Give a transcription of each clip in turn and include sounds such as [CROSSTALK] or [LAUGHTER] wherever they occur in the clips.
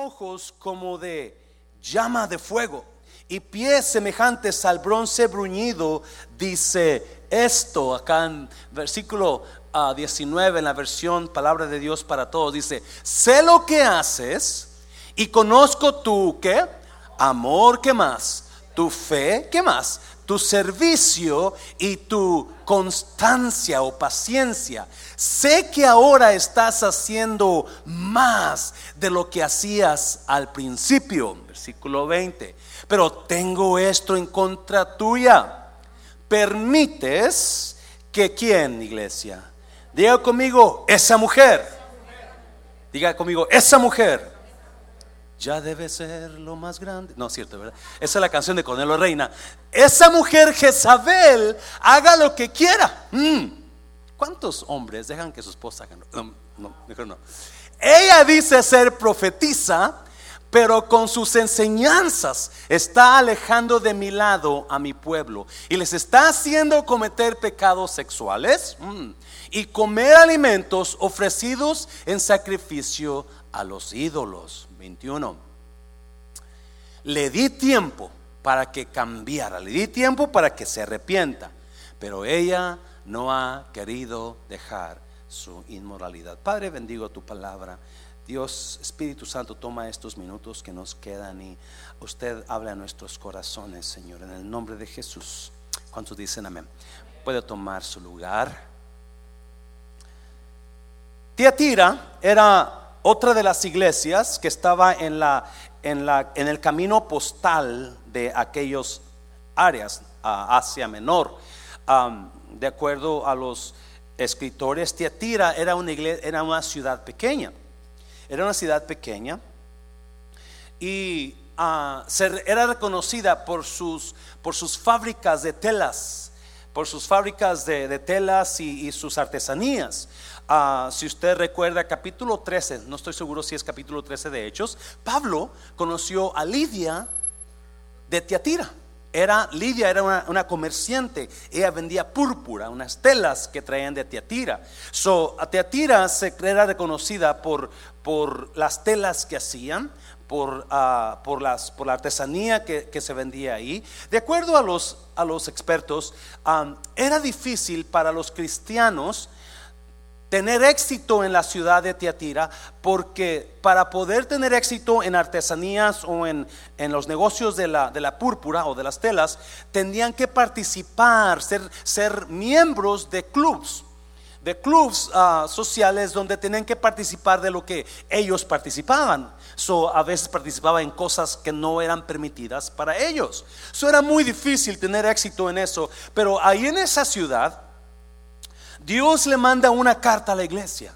ojos como de llama de fuego y pies semejantes al bronce bruñido, dice esto acá en versículo 19 en la versión Palabra de Dios para todos, dice, sé lo que haces y conozco tu, ¿qué? Amor, ¿qué más? Tu fe, ¿qué más? Tu servicio y tu constancia o paciencia. Sé que ahora estás haciendo más de lo que hacías al principio, versículo 20. Pero tengo esto en contra tuya. Permites que quién, iglesia? Diga conmigo, esa mujer. Diga conmigo, esa mujer. Ya debe ser lo más grande. No, es cierto, ¿verdad? Esa es la canción de Cornelio Reina. Esa mujer Jezabel haga lo que quiera. Mm. ¿Cuántos hombres dejan que su esposa haga? No, no, mejor no. Ella dice ser profetisa, pero con sus enseñanzas está alejando de mi lado a mi pueblo y les está haciendo cometer pecados sexuales. Mm y comer alimentos ofrecidos en sacrificio a los ídolos. 21. Le di tiempo para que cambiara, le di tiempo para que se arrepienta, pero ella no ha querido dejar su inmoralidad. Padre, bendigo tu palabra. Dios, Espíritu Santo, toma estos minutos que nos quedan y usted habla a nuestros corazones, Señor, en el nombre de Jesús. ¿Cuántos dicen amén? Puede tomar su lugar. Tiatira era otra de las iglesias que estaba en, la, en, la, en el camino postal de aquellos áreas, a Asia Menor. de acuerdo a los escritores, Tiatira era una, iglesia, era una ciudad pequeña. Era una ciudad pequeña y uh, era reconocida por sus, por sus fábricas de telas, por sus fábricas de, telas y, sus artesanías. Ah, si usted recuerda capítulo 13, no estoy seguro si es capítulo 13 de Hechos, Pablo conoció a Lidia de Tiatira. Era, Lidia era una, comerciante, ella vendía púrpura, unas telas que traían de Tiatira. So, a Tiatira se era reconocida por, por las telas que hacían, por, ah, por, las, por la artesanía que, se vendía ahí. De acuerdo a los, a los expertos, era difícil para los cristianos tener éxito en la ciudad de Tiatira, porque para poder tener éxito en artesanías o en, los negocios de la, de la, púrpura o de las telas, tendrían que participar, ser, ser miembros de clubs, de clubs ah, sociales donde tenían que participar de lo que ellos participaban. So, a veces participaba en cosas que no eran permitidas para ellos. So, era muy difícil tener éxito en eso, pero ahí en esa ciudad, Dios le manda una carta a la iglesia.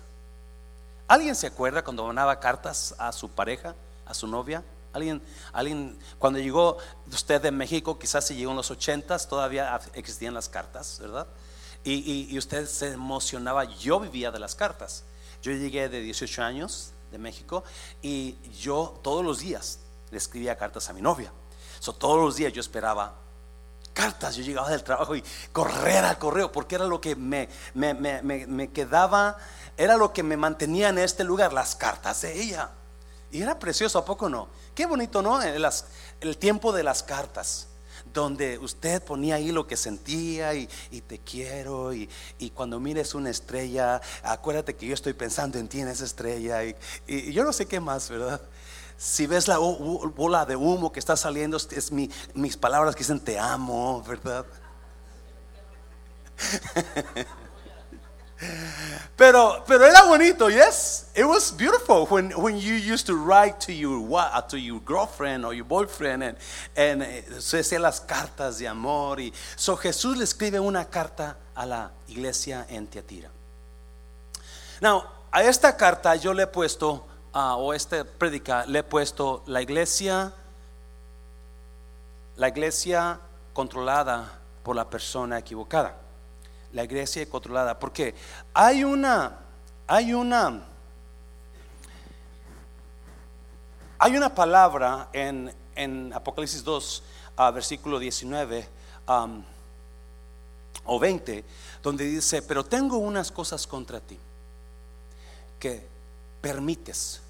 ¿Alguien se acuerda cuando mandaba cartas a su pareja, a su novia? ¿Alguien, alguien cuando llegó usted de México, quizás se llegó en los ochentas, todavía existían las cartas, ¿verdad? Y, usted se emocionaba. Yo vivía de las cartas. Yo llegué de 18 años de México y yo todos los días le escribía cartas a mi novia. So, todos los días yo esperaba cartas. Yo llegaba del trabajo y correr al correo, porque era lo que me, me, quedaba, era lo que me mantenía en este lugar, las cartas de ella. Y era precioso, ¿a poco no? Qué bonito, ¿no? El, el tiempo de las cartas donde usted ponía ahí lo que sentía y, te quiero y, cuando mires una estrella, acuérdate que yo estoy pensando en ti en esa estrella y, y yo no sé qué más, ¿verdad? Si ves la bola de humo que está saliendo, es mis palabras que dicen te amo, ¿verdad? [LAUGHS] Pero, pero era bonito, yes. It was beautiful when, when you used to write to your, uh, to your girlfriend or your boyfriend and, and eh, se hacían las cartas de amor. Y, so Jesús le escribe una carta a la iglesia en Tiatira. Now, a esta carta yo le he puesto o este predica, le he puesto la iglesia, la iglesia controlada por la persona equivocada. La iglesia controlada, porque hay una, hay una, hay una palabra en, en Apocalipsis 2, versículo 19 o 20, donde dice, pero tengo unas cosas contra ti, que permites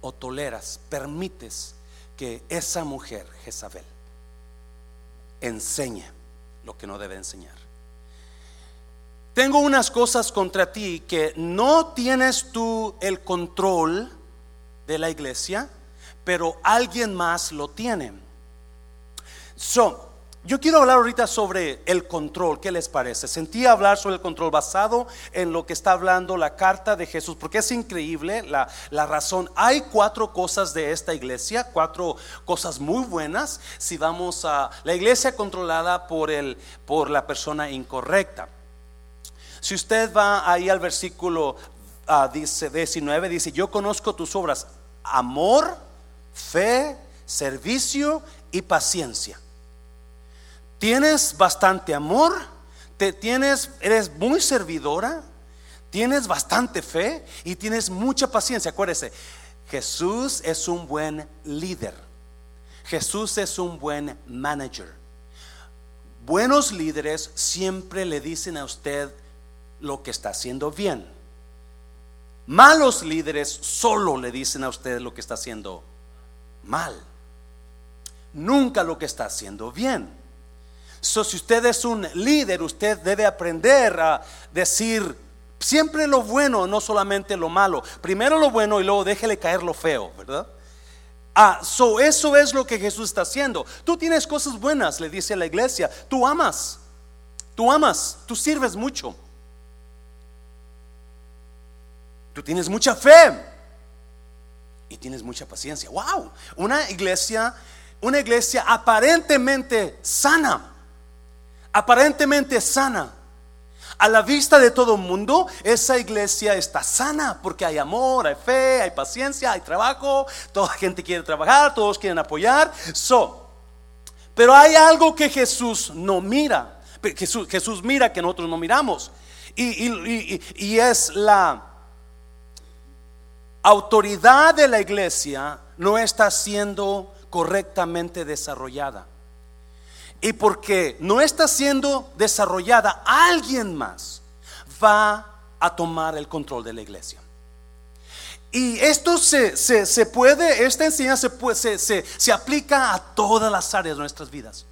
o toleras, permites que esa mujer, Jezabel, enseñe lo que no debe enseñar. Tengo unas cosas contra ti que no tienes tú el control de la iglesia, pero alguien más lo tiene. So, yo quiero hablar ahorita sobre el control, ¿qué les parece? Sentí hablar sobre el control basado en lo que está hablando la carta de Jesús, porque es increíble la, la, razón. Hay cuatro cosas de esta iglesia, cuatro cosas muy buenas si vamos a la iglesia controlada por, el, por la persona incorrecta. Si usted va ahí al versículo uh, dice, 19, dice, yo conozco tus obras, amor, fe, servicio y paciencia. Tienes bastante amor, te tienes, eres muy servidora, tienes bastante fe y tienes mucha paciencia. Acuérdese, Jesús es un buen líder. Jesús es un buen manager. Buenos líderes siempre le dicen a usted lo que está haciendo bien. Malos líderes solo le dicen a usted lo que está haciendo mal. Nunca lo que está haciendo bien. So, si usted es un líder, usted debe aprender a decir siempre lo bueno, no solamente lo malo. Primero lo bueno y luego déjele caer lo feo, ¿verdad? Ah, so eso es lo que Jesús está haciendo. Tú tienes cosas buenas, le dice a la iglesia. Tú amas, tú amas, tú sirves mucho. Tú tienes mucha fe y tienes mucha paciencia. Wow, una iglesia, una iglesia aparentemente sana aparentemente sana. A la vista de todo el mundo, esa iglesia está sana porque hay amor, hay fe, hay paciencia, hay trabajo, toda gente quiere trabajar, todos quieren apoyar. So, pero hay algo que Jesús no mira, Jesús, mira que nosotros no miramos, y es la autoridad de la iglesia no está siendo correctamente desarrollada y porque no está siendo desarrollada, alguien más va a tomar el control de la iglesia. Y esto se, se, puede, esta enseñanza se, se, se aplica a todas las áreas de nuestras vidas.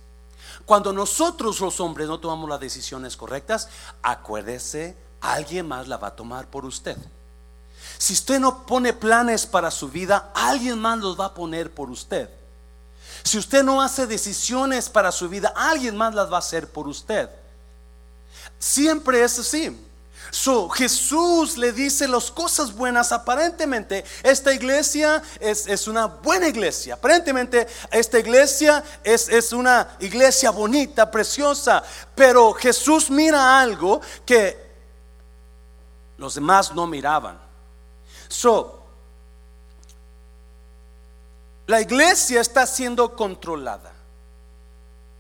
Cuando nosotros los hombres no tomamos las decisiones correctas, acuérdese, alguien más la va a tomar por usted. Si usted no pone planes para su vida, alguien más los va a poner por usted. Si usted no hace decisiones para su vida, alguien más las va a hacer por usted. Siempre es así. So, Jesús le dice las cosas buenas. Aparentemente, esta iglesia es, una buena iglesia. Aparentemente, esta iglesia es, es, una iglesia bonita, preciosa. Pero Jesús mira algo que los demás no miraban. So, la iglesia está siendo controlada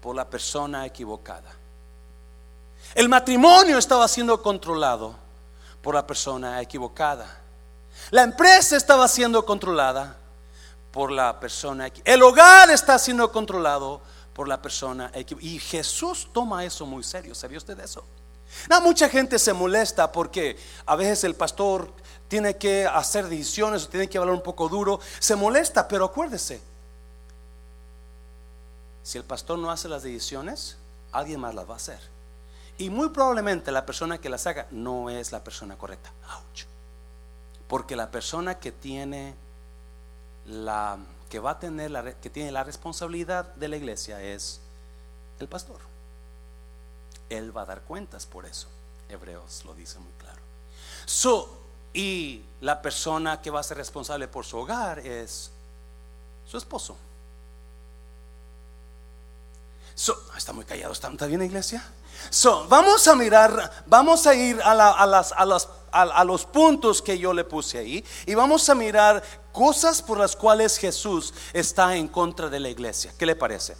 por la persona equivocada. El matrimonio estaba siendo controlado por la persona equivocada. La empresa estaba siendo controlada por la persona. El hogar está siendo controlado por la persona. Y Jesús toma eso muy serio. ¿Sabía usted eso? No, mucha gente se molesta porque a veces el pastor tiene que hacer decisiones o tiene que hablar un poco duro, se molesta, pero acuérdese, si el pastor no hace las decisiones, alguien más las va a hacer. Y muy probablemente la persona que las haga no es la persona correcta. Porque la persona que tiene la que va a tener la que tiene la responsabilidad de la iglesia es el pastor. Él va a dar cuentas por eso. Hebreos lo dice muy claro. So, y la persona que va a ser responsable por su hogar es su esposo. está muy callado, ¿está, bien iglesia? So, vamos a mirar, vamos a ir a, las, a, los puntos que yo le puse ahí y vamos a mirar cosas por las cuales Jesús está en contra de la iglesia. ¿Qué le parece?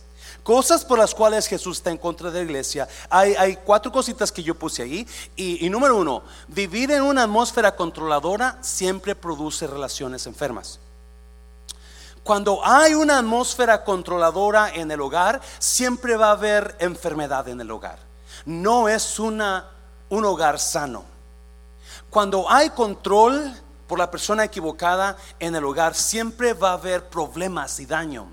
Cosas por las cuales Jesús está en contra de la iglesia. Hay, cuatro cositas que yo puse ahí. Y, y número uno, vivir en una atmósfera controladora siempre produce relaciones enfermas. Cuando hay una atmósfera controladora en el hogar, siempre va a haber enfermedad en el hogar. No es una, un hogar sano. Cuando hay control por la persona equivocada en el hogar, siempre va a haber problemas y daño.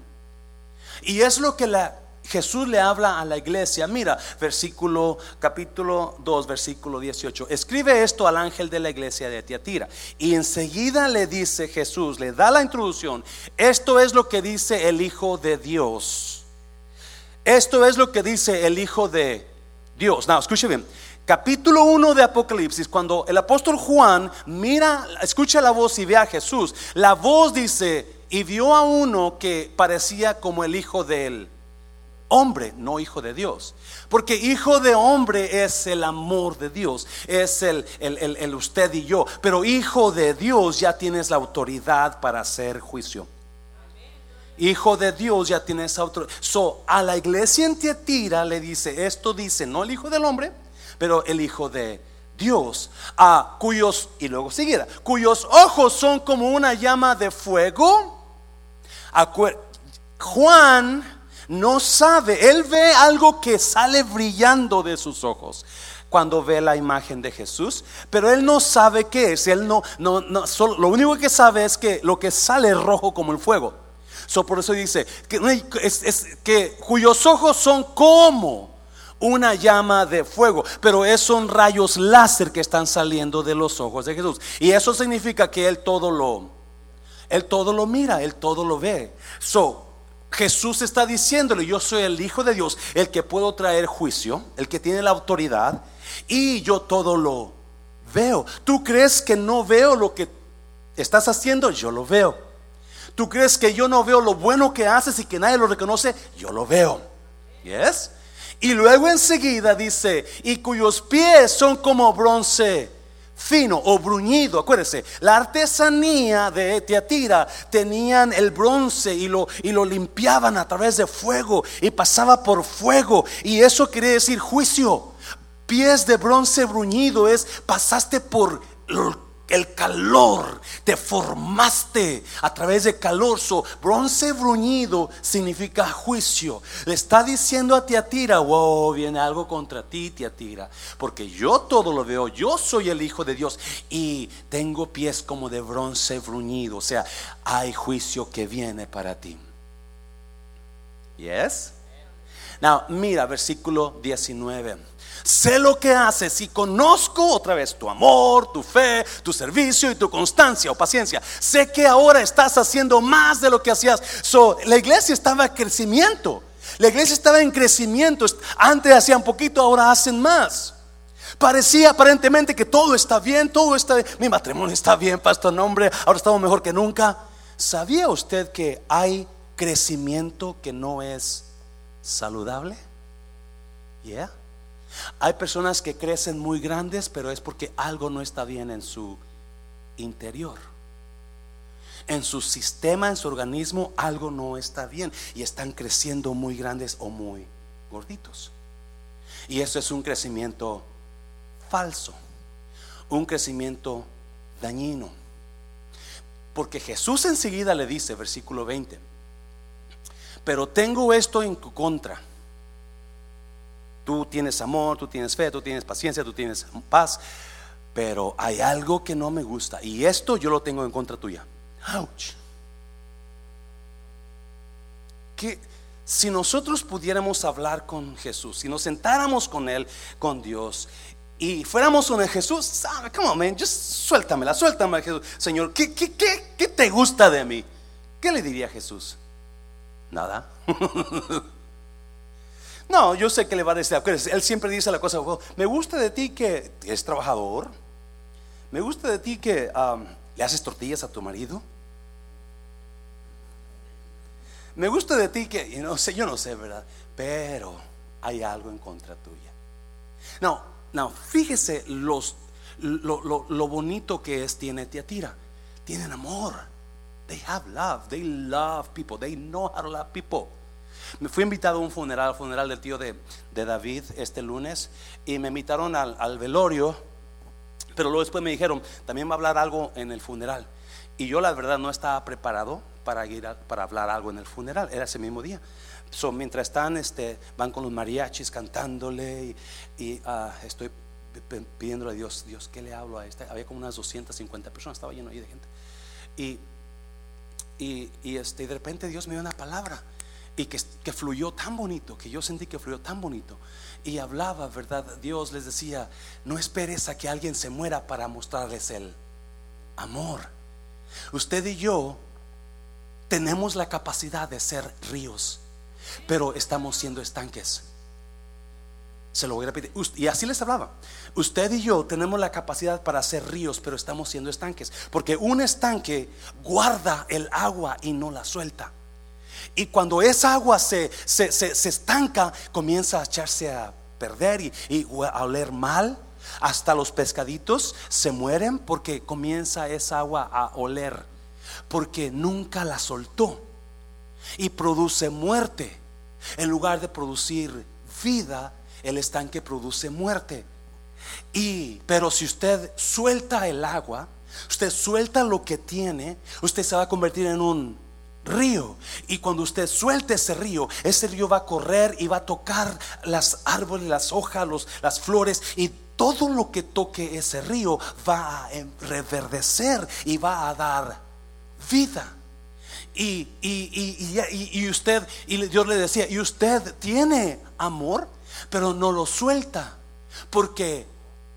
Y es lo que la, Jesús le habla a la iglesia. Mira, versículo capítulo 2, versículo 18. Escribe esto al ángel de la iglesia de Tiatira. Y enseguida le dice Jesús, le da la introducción. Esto es lo que dice el Hijo de Dios. Esto es lo que dice el Hijo de Dios. Now, escuche bien. Capítulo 1 de Apocalipsis, cuando el apóstol Juan mira, escucha la voz y ve a Jesús, la voz dice, y vio a uno que parecía como el hijo del hombre, no hijo de Dios. Porque hijo de hombre es el amor de Dios, es el, el, usted y yo. Pero hijo de Dios ya tienes la autoridad para hacer juicio. Hijo de Dios ya tienes autoridad. So, a la iglesia en Tiatira le dice, esto dice, no el hijo del hombre, pero el Hijo de Dios, a cuyos, y luego siguiera, cuyos ojos son como una llama de fuego. Juan no sabe, él ve algo que sale brillando de sus ojos cuando ve la imagen de Jesús, pero él no sabe qué es, él no, no, no solo, lo único que sabe es que lo que sale es rojo como el fuego. So, por eso dice que, cuyos ojos son como una llama de fuego, pero es son rayos láser que están saliendo de los ojos de Jesús. Y eso significa que él todo lo él todo lo mira, él todo lo ve. So, Jesús está diciéndole, yo soy el hijo de Dios, el que puedo traer juicio, el que tiene la autoridad y yo todo lo veo. ¿Tú crees que no veo lo que estás haciendo? Yo lo veo. ¿Tú crees que yo no veo lo bueno que haces y que nadie lo reconoce? Yo lo veo. ¿Yes? Y luego enseguida dice, y cuyos pies son como bronce fino o bruñido. Acuérdense, la artesanía de Teatira tenían el bronce y lo, y lo limpiaban a través de fuego y pasaba por fuego. Y eso quiere decir juicio. Pies de bronce bruñido es pasaste por el calor, te formaste a través de calor. So, bronce bruñido significa juicio. Le está diciendo a Tiatira, wow, viene algo contra ti, Tiatira, porque yo todo lo veo, yo soy el Hijo de Dios y tengo pies como de bronce bruñido. O sea, hay juicio que viene para ti. Yes? Now, mira, versículo 19. Sé lo que haces y conozco otra vez tu amor, tu fe, tu servicio y tu constancia o paciencia. Sé que ahora estás haciendo más de lo que hacías. So, la iglesia estaba en crecimiento. La iglesia estaba en crecimiento. Antes hacían poquito, ahora hacen más. Parecía aparentemente que todo está bien, todo está bien. Mi matrimonio está bien, pastor, nombre, ahora estamos mejor que nunca. ¿Sabía usted que hay crecimiento que no es saludable? Yeah. Hay personas que crecen muy grandes, pero es porque algo no está bien en su interior. En su sistema, en su organismo, algo no está bien y están creciendo muy grandes o muy gorditos. Y eso es un crecimiento falso, un crecimiento dañino. Porque Jesús enseguida le dice, versículo 20, pero tengo esto en contra Tú tienes amor, tú tienes fe, tú tienes paciencia, tú tienes paz, pero hay algo que no me gusta y esto yo lo tengo en contra tuya. Ouch. Que si nosotros pudiéramos hablar con Jesús, si nos sentáramos con Él, con Dios, y fuéramos con Jesús, come on, man, just suéltamela, suéltame, Jesús. Señor, ¿qué, qué, qué, qué te gusta de mí? ¿Qué le diría Jesús? Nada. [LAUGHS] No, yo sé que le va a decir, él siempre dice la cosa, me gusta de ti que eres trabajador, me gusta de ti que le haces tortillas a tu marido, me gusta de ti que, no sé, yo no sé, ¿verdad? Pero hay algo en contra tuya. No, no, fíjese los, lo, lo bonito que es, tiene Tiatira. Tienen amor. They have love. They love people. They know how to love people. Me fui invitado a un funeral, al funeral del tío de, David este lunes, y me invitaron al, velorio, pero luego después me dijeron, también va a hablar algo en el funeral. Y yo la verdad no estaba preparado para ir para hablar algo en el funeral, era ese mismo día. So, mientras están, este, van con los mariachis cantándole y, ah, estoy pidiéndole a Dios, Dios, ¿qué le hablo a esta? Había como unas 250 personas, estaba lleno ahí de gente. Y, y, y este, de repente Dios me dio una palabra y que, que, fluyó tan bonito, que yo sentí que fluyó tan bonito. Y hablaba, ¿verdad? Dios les decía, no esperes a que alguien se muera para mostrarles el amor. Usted y yo tenemos la capacidad de ser ríos, pero estamos siendo estanques. Se lo voy a repetir. Y así les hablaba. Usted y yo tenemos la capacidad para hacer ríos, pero estamos siendo estanques. Porque un estanque guarda el agua y no la suelta. Y cuando esa agua se, se, estanca, comienza a echarse a perder y, y a oler mal. Hasta los pescaditos se mueren porque comienza esa agua a oler. Porque nunca la soltó. Y produce muerte. En lugar de producir vida, el estanque produce muerte. Y, pero si usted suelta el agua, usted suelta lo que tiene, usted se va a convertir en un río. Y cuando usted suelte ese río, ese río va a correr y va a tocar las árboles, las hojas, las flores y todo lo que toque ese río va a reverdecer y va a dar vida. Y, y, usted, y Dios le decía, y usted tiene amor, pero no lo suelta porque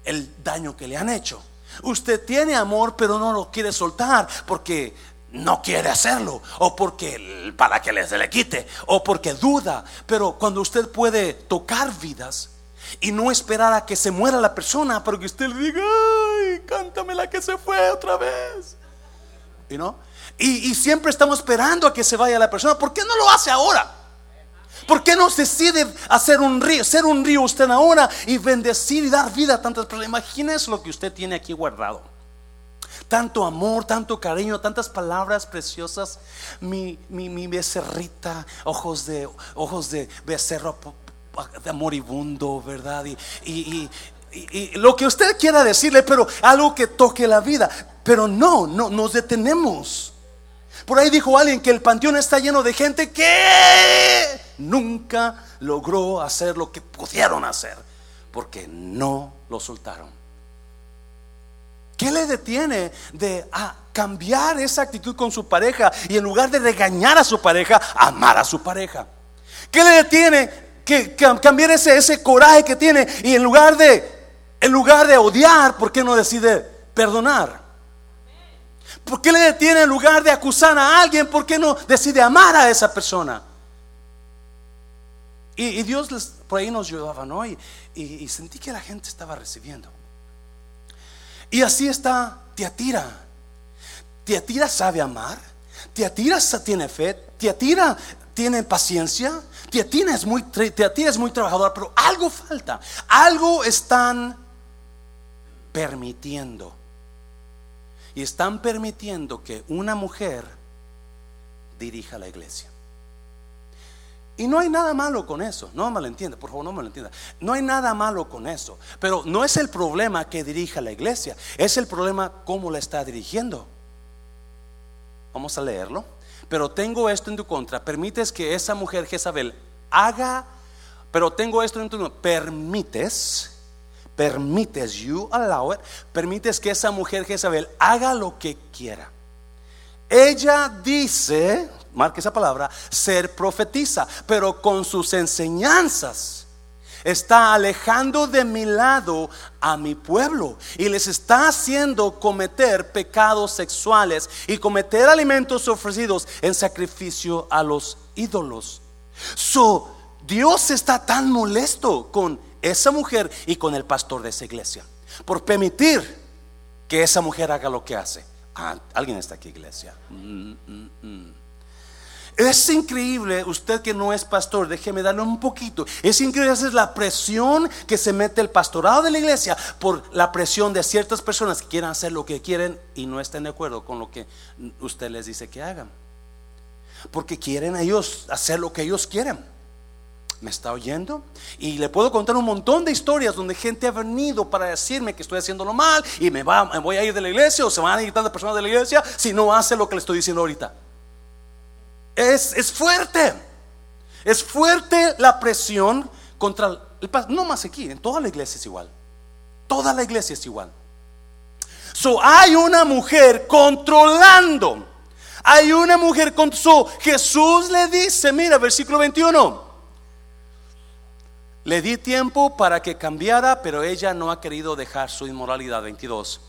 el daño que le han hecho. Usted tiene amor, pero no lo quiere soltar porque no quiere hacerlo, o porque para que se le quite, o porque duda. Pero cuando usted puede tocar vidas y no esperar a que se muera la persona, para que usted le diga, ay, cántame la que se fue otra vez. ¿Y no? Y, siempre estamos esperando a que se vaya la persona. ¿Por qué no lo hace ahora? ¿Por qué no decide hacer un río, ser un río usted ahora y bendecir y dar vida a tantas personas? Imagínese lo que usted tiene aquí guardado. Tanto amor, tanto cariño, tantas palabras preciosas. Mi, mi, becerrita, ojos de, ojos de becerro de moribundo, ¿verdad? Y, y, y, lo que usted quiera decirle, pero algo que toque la vida. Pero no, no, nos detenemos. Por ahí dijo alguien que el panteón está lleno de gente que nunca logró hacer lo que pudieron hacer porque no lo soltaron. ¿Qué le detiene de cambiar esa actitud con su pareja y en lugar de regañar a su pareja, amar a su pareja? ¿Qué le detiene que, cambiar ese, coraje que tiene y en lugar de en lugar de odiar, ¿por qué no decide perdonar? ¿Por qué le detiene en lugar de acusar a alguien? ¿Por qué no decide amar a esa persona? Y, Dios les, por ahí nos ayudaba, ¿no? Y, sentí que la gente estaba recibiendo. Y así está Tiatira. Tiatira sabe amar. Tiatira tiene fe. Tiatira tiene paciencia. Tiatira es muy, Tiatira es muy trabajadora, pero algo falta. Algo están permitiendo. Y están permitiendo que una mujer dirija la iglesia. Y no hay nada malo con eso, no me lo entienda, por favor, no me lo entienda. No hay nada malo con eso, pero no es el problema que dirija la iglesia, es el problema cómo la está dirigiendo. Vamos a leerlo. Pero tengo esto en tu contra, permites que esa mujer Jezabel haga, pero tengo esto en tu contra, permites, permites, you allow it, permites que esa mujer Jezabel haga lo que quiera. Ella dice, marque esa palabra, ser profetiza, pero con sus enseñanzas está alejando de mi lado a mi pueblo y les está haciendo cometer pecados sexuales y cometer alimentos ofrecidos en sacrificio a los ídolos. So, Dios está tan molesto con esa mujer y con el pastor de esa iglesia por permitir que esa mujer haga lo que hace. Ah, alguien está aquí, iglesia. Mm, mm, mm. Es increíble, usted que no es pastor, déjeme darle un poquito. Es increíble, esa es la presión que se mete el pastorado de la iglesia por la presión de ciertas personas que quieren hacer lo que quieren y no estén de acuerdo con lo que usted les dice que hagan. Porque quieren ellos hacer lo que ellos quieren. ¿Me está oyendo? Y le puedo contar un montón de historias donde gente ha venido para decirme que estoy haciéndolo mal y me, va, me voy a ir de la iglesia o se van a ir tantas personas de la iglesia si no hace lo que le estoy diciendo ahorita. Es, fuerte. Es fuerte la presión contra el No más aquí, en toda la iglesia es igual. Toda la iglesia es igual. So, hay una mujer controlando. Hay una mujer con so, Jesús le dice, mira, versículo 21. Le di tiempo para que cambiara, pero ella no ha querido dejar su inmoralidad. 22.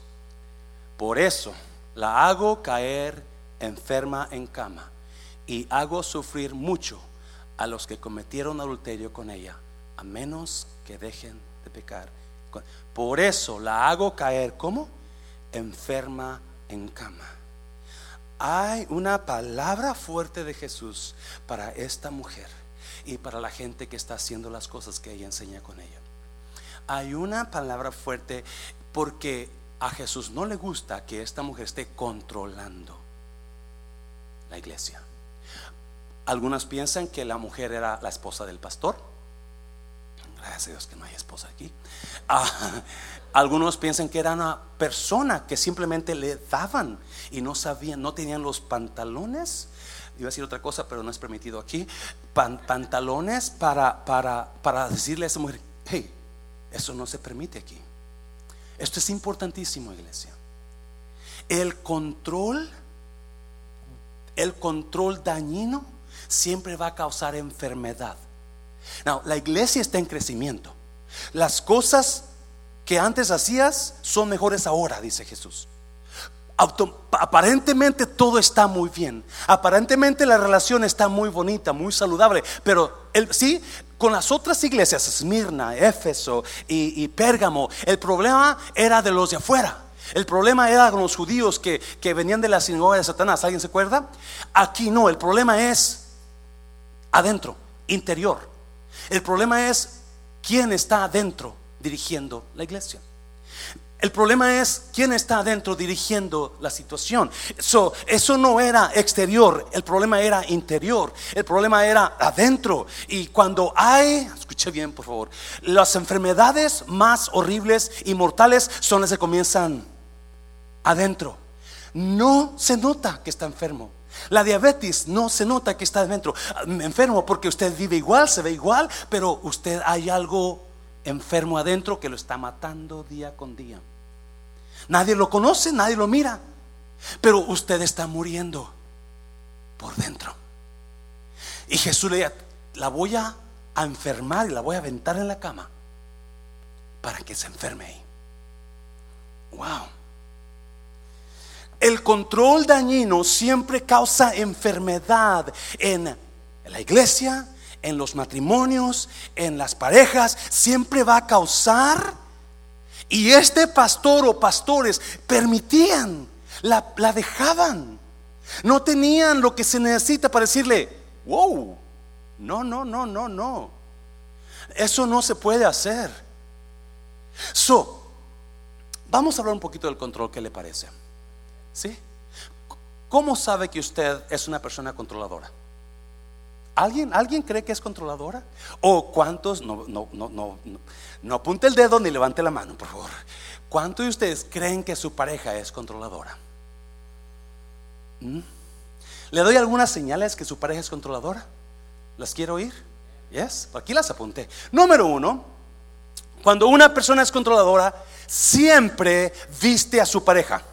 Por eso la hago caer enferma en cama y hago sufrir mucho a los que cometieron adulterio con ella, a menos que dejen de pecar. Por eso la hago caer como enferma en cama. Hay una palabra fuerte de Jesús para esta mujer y para la gente que está haciendo las cosas que ella enseña con ella. Hay una palabra fuerte porque a Jesús no le gusta que esta mujer esté controlando la iglesia. Algunas piensan que la mujer era la esposa del pastor. Gracias a Dios que no hay esposa aquí. Ah, [LAUGHS] algunos piensan que era una persona que simplemente le daban y no sabían, no tenían los pantalones. Iba a decir otra cosa, pero no es permitido aquí. pantalones para, para, para decirle a esa mujer, hey, eso no se permite aquí. Esto es importantísimo, iglesia. El control, el control dañino siempre va a causar enfermedad. Now, la iglesia está en crecimiento. Las cosas que antes hacías son mejores ahora, dice Jesús. aparentemente todo está muy bien. Aparentemente la relación está muy bonita, muy saludable. Pero el, sí, con las otras iglesias, Esmirna, Éfeso y, y Pérgamo, el problema era de los de afuera. El problema era con los judíos que, que venían de la sinagoga de Satanás. ¿Alguien se acuerda? Aquí no, el problema es adentro, interior. El problema es quién está adentro dirigiendo la iglesia. El problema es quién está adentro dirigiendo la situación. eso no era exterior, el problema era interior, el problema era adentro. Y cuando hay, escuche bien por favor, las enfermedades más horribles y mortales son las que comienzan adentro. No se nota que está enfermo. La diabetes no se nota que está dentro. Enfermo porque usted vive igual, se ve igual, pero usted hay algo enfermo adentro que lo está matando día con día. Nadie lo conoce, nadie lo mira, pero usted está muriendo por dentro. Y Jesús le dice, la voy a, enfermar y la voy a aventar en la cama para que se enferme ahí. Wow. El control dañino siempre causa enfermedad en la iglesia, en los matrimonios, en las parejas, siempre va a causar. Y este pastor o pastores permitían, la, dejaban. No tenían lo que se necesita para decirle, wow, no, no, no, no, no. Eso no se puede hacer. So, vamos a hablar un poquito del control, ¿qué le parece? ¿Sí? ¿Cómo sabe que usted es una persona controladora? ¿Alguien, ¿Alguien cree que es controladora? ¿O cuántos? No, no, no, no, no apunte el dedo ni levante la mano, por favor. ¿Cuántos de ustedes creen que su pareja es controladora? ¿Mm? ¿Le doy algunas señales que su pareja es controladora? ¿Las quiero oír? Yes, aquí las apunté. Número uno, cuando una persona es controladora, siempre viste a su pareja.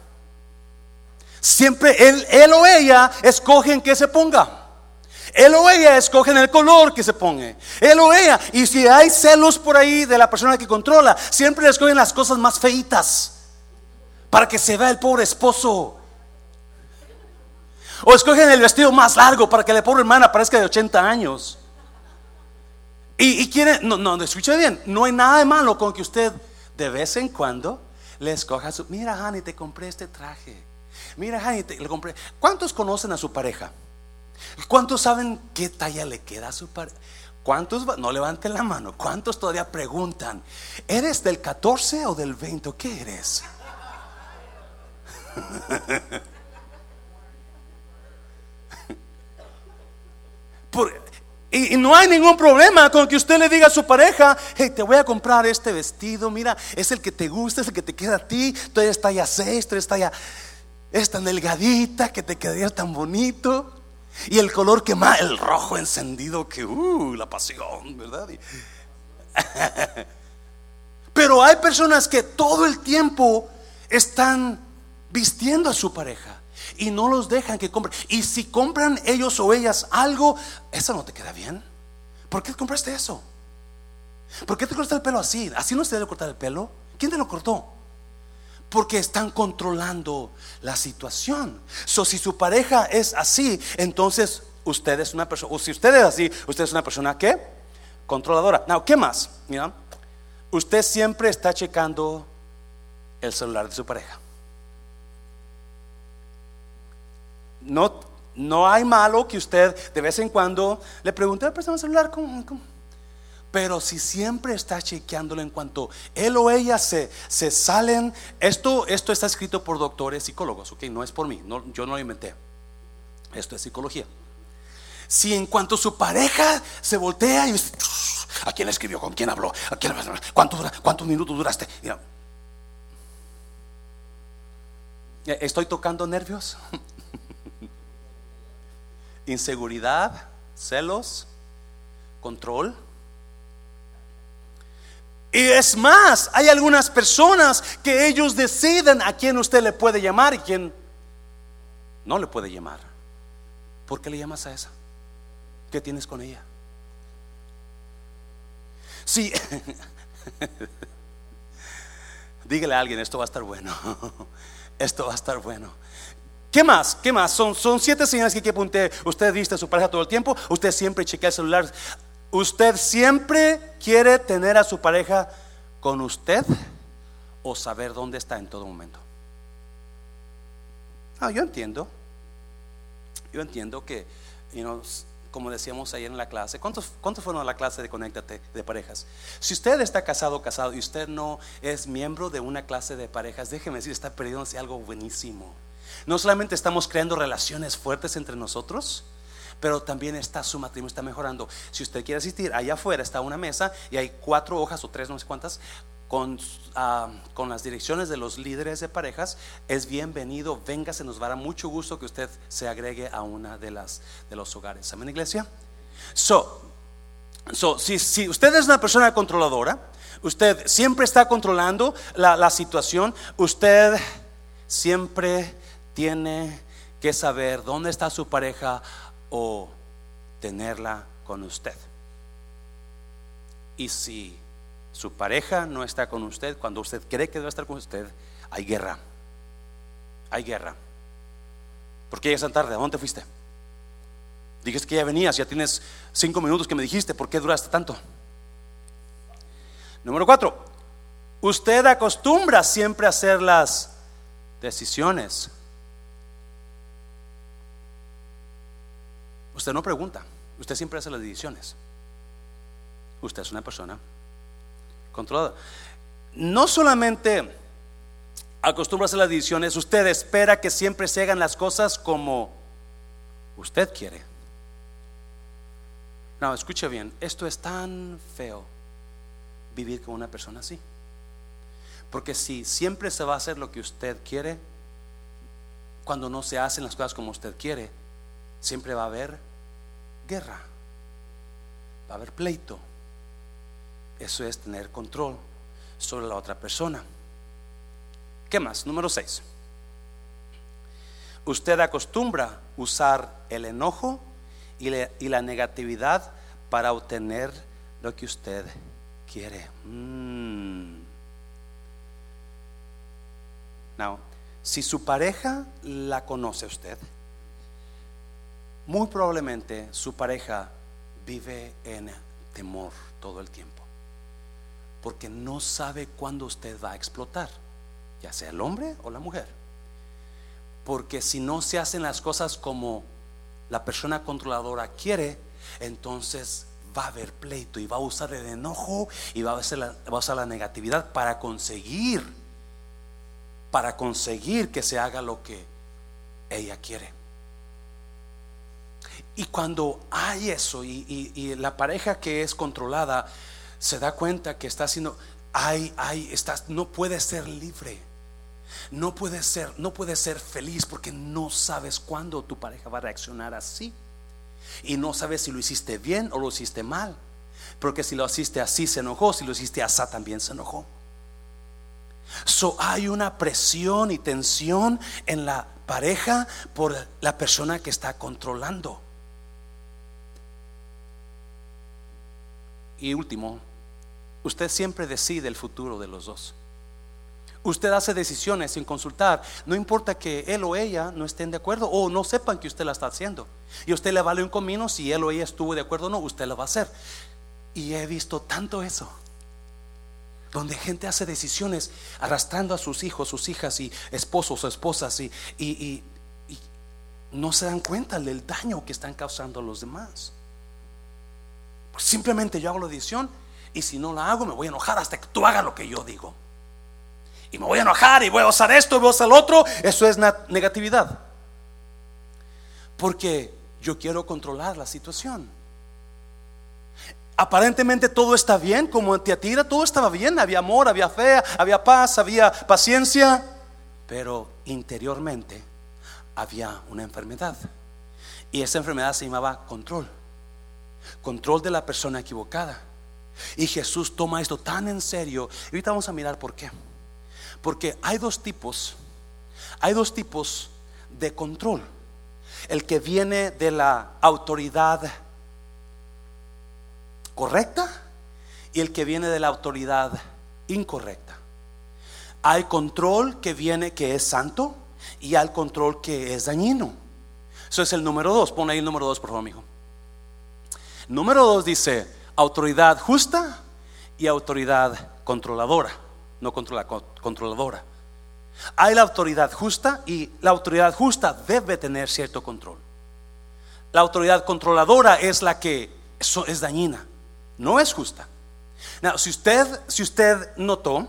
Siempre él, o ella escogen que se ponga. Él o ella escogen el color que se ponga. Él o ella. Y si hay celos por ahí de la persona que controla, siempre escogen las cosas más feitas. Para que se vea el pobre esposo. O escogen el vestido más largo para que la pobre hermana parezca de 80 años. Y, y quieren, no, no, escuche bien, no hay nada de malo con que usted de vez en cuando le escoja su, mira, Hani, te compré este traje. Mira, Hani, le compré. ¿Cuántos conocen a su pareja? ¿Cuántos saben qué talla le queda a su pareja? ¿Cuántos? No levanten la mano. ¿Cuántos todavía preguntan? ¿Eres del 14 o del 20? ¿Qué eres? [LAUGHS] y, no hay ningún problema con que usted le diga a su pareja, hey, te voy a comprar este vestido, mira, es el que te gusta, es el que te queda a ti, tú eres talla 6, tú eres talla es tan delgadita que te quedaría tan bonito. Y el color que más, el rojo encendido que, uh, la pasión, ¿verdad? [LAUGHS] Pero hay personas que todo el tiempo están vistiendo a su pareja y no los dejan que compren. Y si compran ellos o ellas algo, eso no te queda bien. ¿Por qué compraste eso? ¿Por qué te cortaste el pelo así? ¿Así no se debe cortar el pelo? ¿Quién te lo cortó? Porque están controlando la situación. So, si su pareja es así, entonces usted es una persona, o si usted es así, usted es una persona que controladora. Now, ¿qué más? Mira, usted siempre está checando el celular de su pareja. No, no hay malo que usted de vez en cuando le pregunte a la persona celular cómo, Pero si siempre está chequeándolo en cuanto él o ella se, se salen, esto, esto está escrito por doctores psicólogos, ok, no es por mí, yo no lo inventé. Esto es psicología. Si en cuanto su pareja se voltea y dice, ¿a quién escribió? ¿Con quién habló? ¿A quién, ¿Cuánto ¿Cuántos minutos duraste? ¿Estoy tocando nervios? [LAUGHS] inseguridad, celos, control. Y es más, hay algunas personas que ellos deciden a quién usted le puede llamar y quién no le puede llamar. ¿Por qué le llamas a esa? ¿Qué tienes con ella? Sí. [LAUGHS] Dígale a alguien, esto va a estar bueno. [LAUGHS] Esto va a estar bueno. ¿Qué más? ¿Qué más? Son, son siete señales que apunté. Usted viste a su pareja todo el tiempo. Usted siempre chequea el celular. Usted siempre quiere tener a su pareja con usted o saber dónde está en todo momento. Ah, yo entiendo. Yo entiendo que, como decíamos ayer en la clase, ¿cuántos, ¿cuántos fueron a la clase de Conéctate de parejas? Si usted está casado o casado y usted no es miembro de una clase de parejas, déjeme decir, está perdiéndose algo buenísimo. No solamente estamos creando relaciones fuertes entre nosotros, pero también está su matrimonio está mejorando. Si usted quiere asistir, allá afuera está una mesa y hay cuatro hojas o tres, no sé cuántas, con, ah, con, las direcciones de los líderes de parejas, es bienvenido. Venga, se nos dará mucho gusto que usted se agregue a una de las de los hogares. Amén, iglesia. So, so si, si usted es una persona controladora, usted siempre está controlando la, la situación, usted siempre tiene que saber dónde está su pareja o tenerla con usted. Y si su pareja no está con usted, cuando usted cree que debe estar con usted, hay guerra. Hay guerra. ¿Por qué llegas tan tarde? ¿A dónde fuiste? Dijiste que ya venías, ya tienes cinco minutos que me dijiste, ¿por qué duraste tanto? Número cuatro, usted acostumbra siempre a hacer las decisiones Usted no pregunta, usted siempre hace las decisiones. Usted es una persona controlada. No solamente acostumbra a hacer las decisiones, usted espera que siempre se hagan las cosas como usted quiere. No, escuche bien, esto es tan feo vivir con una persona así. Porque si siempre se va a hacer lo que usted quiere, cuando no se hacen las cosas como usted quiere, siempre va a haber guerra, va a haber pleito. Eso es tener control sobre la otra persona. ¿Qué más? Número 6. Usted acostumbra usar el enojo y, la negatividad para obtener lo que usted quiere. Mm. Now, si su pareja la conoce usted, muy probablemente su pareja vive en temor todo el tiempo. Porque no sabe cuándo usted va a explotar, ya sea el hombre o la mujer. Porque si no se hacen las cosas como la persona controladora quiere, entonces va a haber pleito y va a usar el enojo y va a, usar la, la negatividad para conseguir, para conseguir que se haga lo que ella quiere. Y cuando hay eso y, la pareja que es controlada se da cuenta que está haciendo, hay, hay, estás, no puede ser libre. No puede ser, no ser feliz porque no sabes cuándo tu pareja va a reaccionar así. Y no sabes si lo hiciste bien o lo hiciste mal. Porque si lo hiciste así se enojó, si lo hiciste así también se enojó. So hay una presión y tensión en la pareja por la persona que está controlando. Y último, usted siempre decide el futuro de los dos. Usted hace decisiones sin consultar. No importa que él o ella no estén de acuerdo o no sepan que usted la está haciendo. Y usted le vale un comino si él o ella estuvo de acuerdo o no, usted lo va a hacer. Y he visto tanto eso. Donde gente hace decisiones arrastrando a sus hijos, sus hijas y esposos o esposas y no se dan cuenta del daño que están causando a los demás. Simplemente yo hago la decisión y si no la hago me voy a enojar hasta que tú hagas lo que yo digo y me voy a enojar y voy a usar esto y voy a usar lo otro, eso es negatividad. Porque yo quiero controlar la situación. Aparentemente todo está bien, como en Tiatira todo estaba bien, había amor, había fe, había paz, había paciencia, pero interiormente había una enfermedad. Y esa enfermedad se llamaba control. Control de la persona equivocada. Y Jesús toma esto tan en serio. Y ahorita vamos a mirar por qué. Porque hay dos tipos, hay dos tipos de control. El que viene de la autoridad correcta y el que viene de la autoridad incorrecta. Hay control que viene que es santo y hay control que es dañino. Eso es el número dos. Pon ahí el número dos, por favor, amigo. Número dos dice autoridad justa y autoridad controladora no controla, controladora. Hay la autoridad justa y la autoridad justa debe tener cierto control. La autoridad controladora es la que es dañina, no es justa. si usted, si usted notó,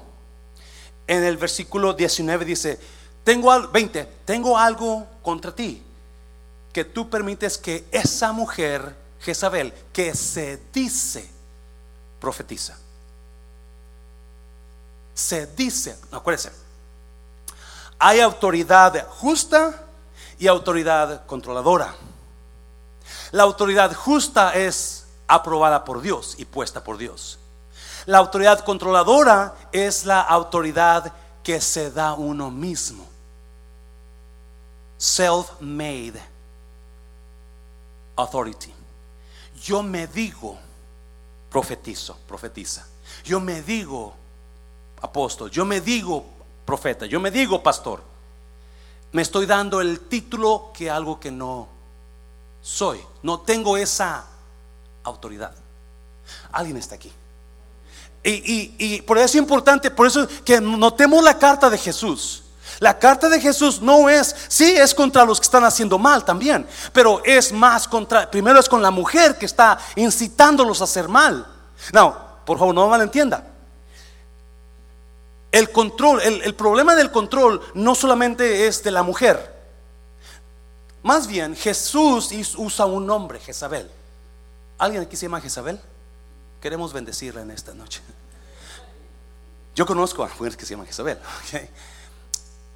en el versículo 19 dice, tengo 20, tengo algo contra ti, que tú permites que esa mujer, Jezabel, que se dice, profetiza se dice, acuérdense, hay autoridad justa y autoridad controladora. La autoridad justa es aprobada por Dios y puesta por Dios. La autoridad controladora es la autoridad que se da uno mismo. Self-made authority. Yo me digo, profetizo, profetiza. Yo me digo, apóstol, yo me digo profeta, yo me digo pastor. Me estoy dando el título que algo que no soy. No tengo esa autoridad. Alguien está aquí. Y, y, por eso es importante, por eso que notemos la carta de Jesús. La carta de Jesús no es, sí es contra los que están haciendo mal también, pero es más contra, primero es con la mujer que está incitándolos a hacer mal. No, por favor, no me malentienda. El control, el, problema del control no solamente es de la mujer. Más bien, Jesús usa un nombre, Jezabel. ¿Alguien aquí se llama Jezabel? Queremos bendecirla en esta noche. Yo conozco a mujeres que se llaman Jezabel. [LAUGHS]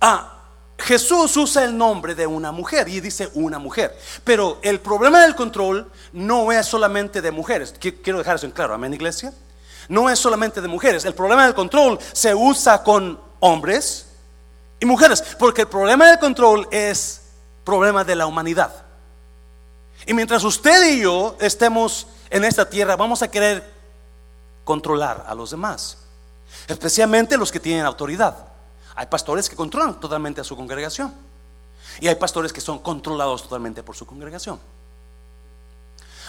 Ah, Jesús usa el nombre de una mujer y dice una mujer. Pero el problema del control no es solamente de mujeres. Quiero dejar eso en claro. Amén, iglesia no es solamente de mujeres. El problema del control se usa con hombres y mujeres, porque el problema del control es problema de la humanidad. Y mientras usted y yo estemos en esta tierra, vamos a querer controlar a los demás, especialmente los que tienen autoridad. Hay pastores que controlan totalmente a su congregación y hay pastores que son controlados totalmente por su congregación.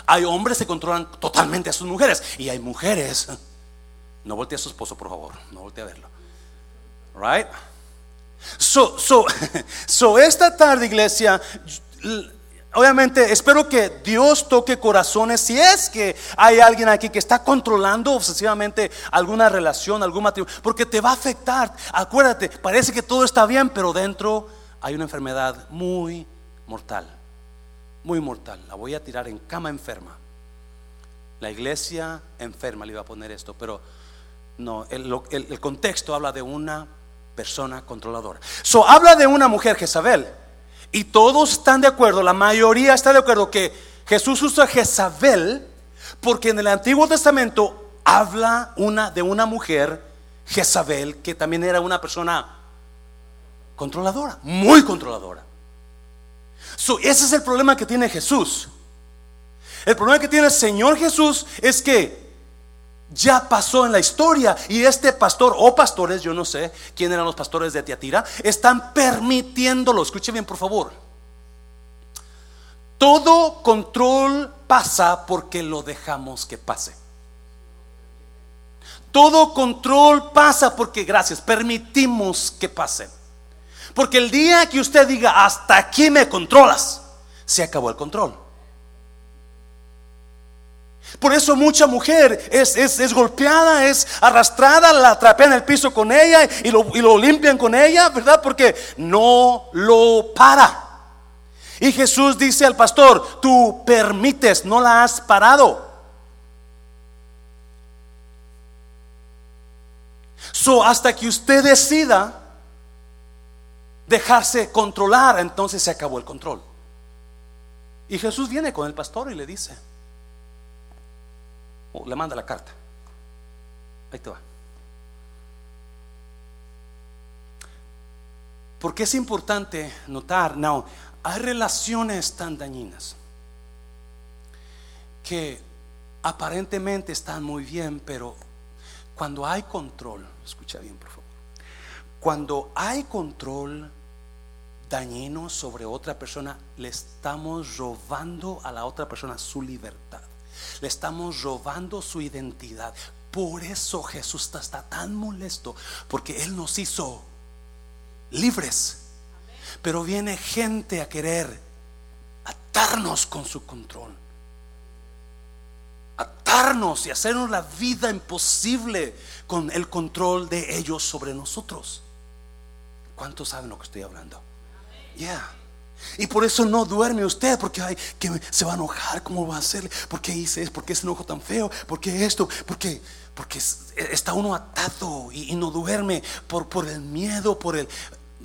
Hay hombres que controlan totalmente a sus mujeres y hay mujeres no voltee a su esposo, por favor. No voltee a verlo. Right? So, so, [LAUGHS] so esta tarde, iglesia, obviamente espero que Dios toque corazones. Si es que hay alguien aquí que está controlando obsesivamente alguna relación, algún matrimonio, porque te va a afectar. Acuérdate, parece que todo está bien, pero dentro hay una enfermedad muy mortal. Muy mortal. La voy a tirar en cama enferma. La iglesia enferma le iba a poner esto, pero no, el, contexto habla de una persona controladora. So habla de una mujer Jezabel. Y todos están de acuerdo, la mayoría está de acuerdo que Jesús usa Jezabel porque en el Antiguo Testamento habla una, de una mujer Jezabel, que también era una persona controladora, muy controladora. ese es el problema que tiene Jesús. El problema que tiene el Señor Jesús es que ya pasó en la historia y este pastor o pastores, yo no sé quién eran los pastores de Tiatira, están permitiéndolo. Escuche bien, por favor. Todo control pasa porque lo dejamos que pase. Todo control pasa porque, gracias, permitimos que pase. Porque el día que usted diga, hasta aquí me controlas, se acabó el control. Por eso mucha mujer es, es, golpeada, es arrastrada, la atrapan en el piso con ella y lo, y lo limpian con ella, ¿verdad? Porque no lo para. Y Jesús dice al pastor, tú permites, no la has parado. So, hasta que usted decida dejarse controlar, entonces se acabó el control. Y Jesús viene con el pastor y le dice, le manda la carta. Ahí te va. Porque es importante notar, no, hay relaciones tan dañinas que aparentemente están muy bien, pero cuando hay control, escucha bien por favor, cuando hay control dañino sobre otra persona, le estamos robando a la otra persona su libertad, le estamos robando su identidad. Por eso Jesús está tan molesto, porque Él nos hizo libres pero viene gente a querer atarnos con su control. Atarnos y hacernos la vida imposible con el control de ellos sobre nosotros. ¿Cuántos saben lo que estoy hablando? Ya. Y por eso no duerme usted, porque ay, que se va a enojar, ¿cómo va a hacer? ¿Por qué hice eso? ¿Por qué ese enojo tan feo? ¿Por qué esto? Porque, porque está uno atado y, no duerme por, por el miedo, por el...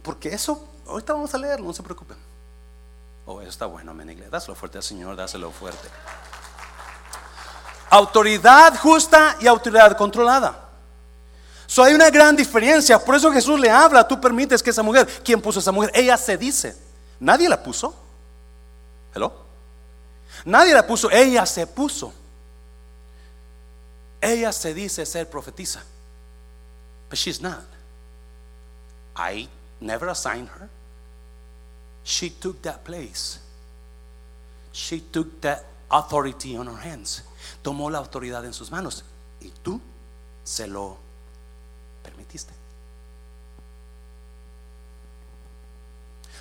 Porque eso Ahorita vamos a leerlo, no se preocupen. Oh, eso está bueno, Menigle. Dáselo fuerte al Señor, dáselo fuerte. Autoridad justa y autoridad controlada. So, hay una gran diferencia. Por eso Jesús le habla. Tú permites que esa mujer, ¿quién puso esa mujer? Ella se dice. Nadie la puso. ¿Hello? Nadie la puso. Ella se puso. Ella se dice ser profetisa. But she's not. I never assigned her. She took that place. She took that authority on her hands. Tomó la autoridad en sus manos y tú se lo permitiste.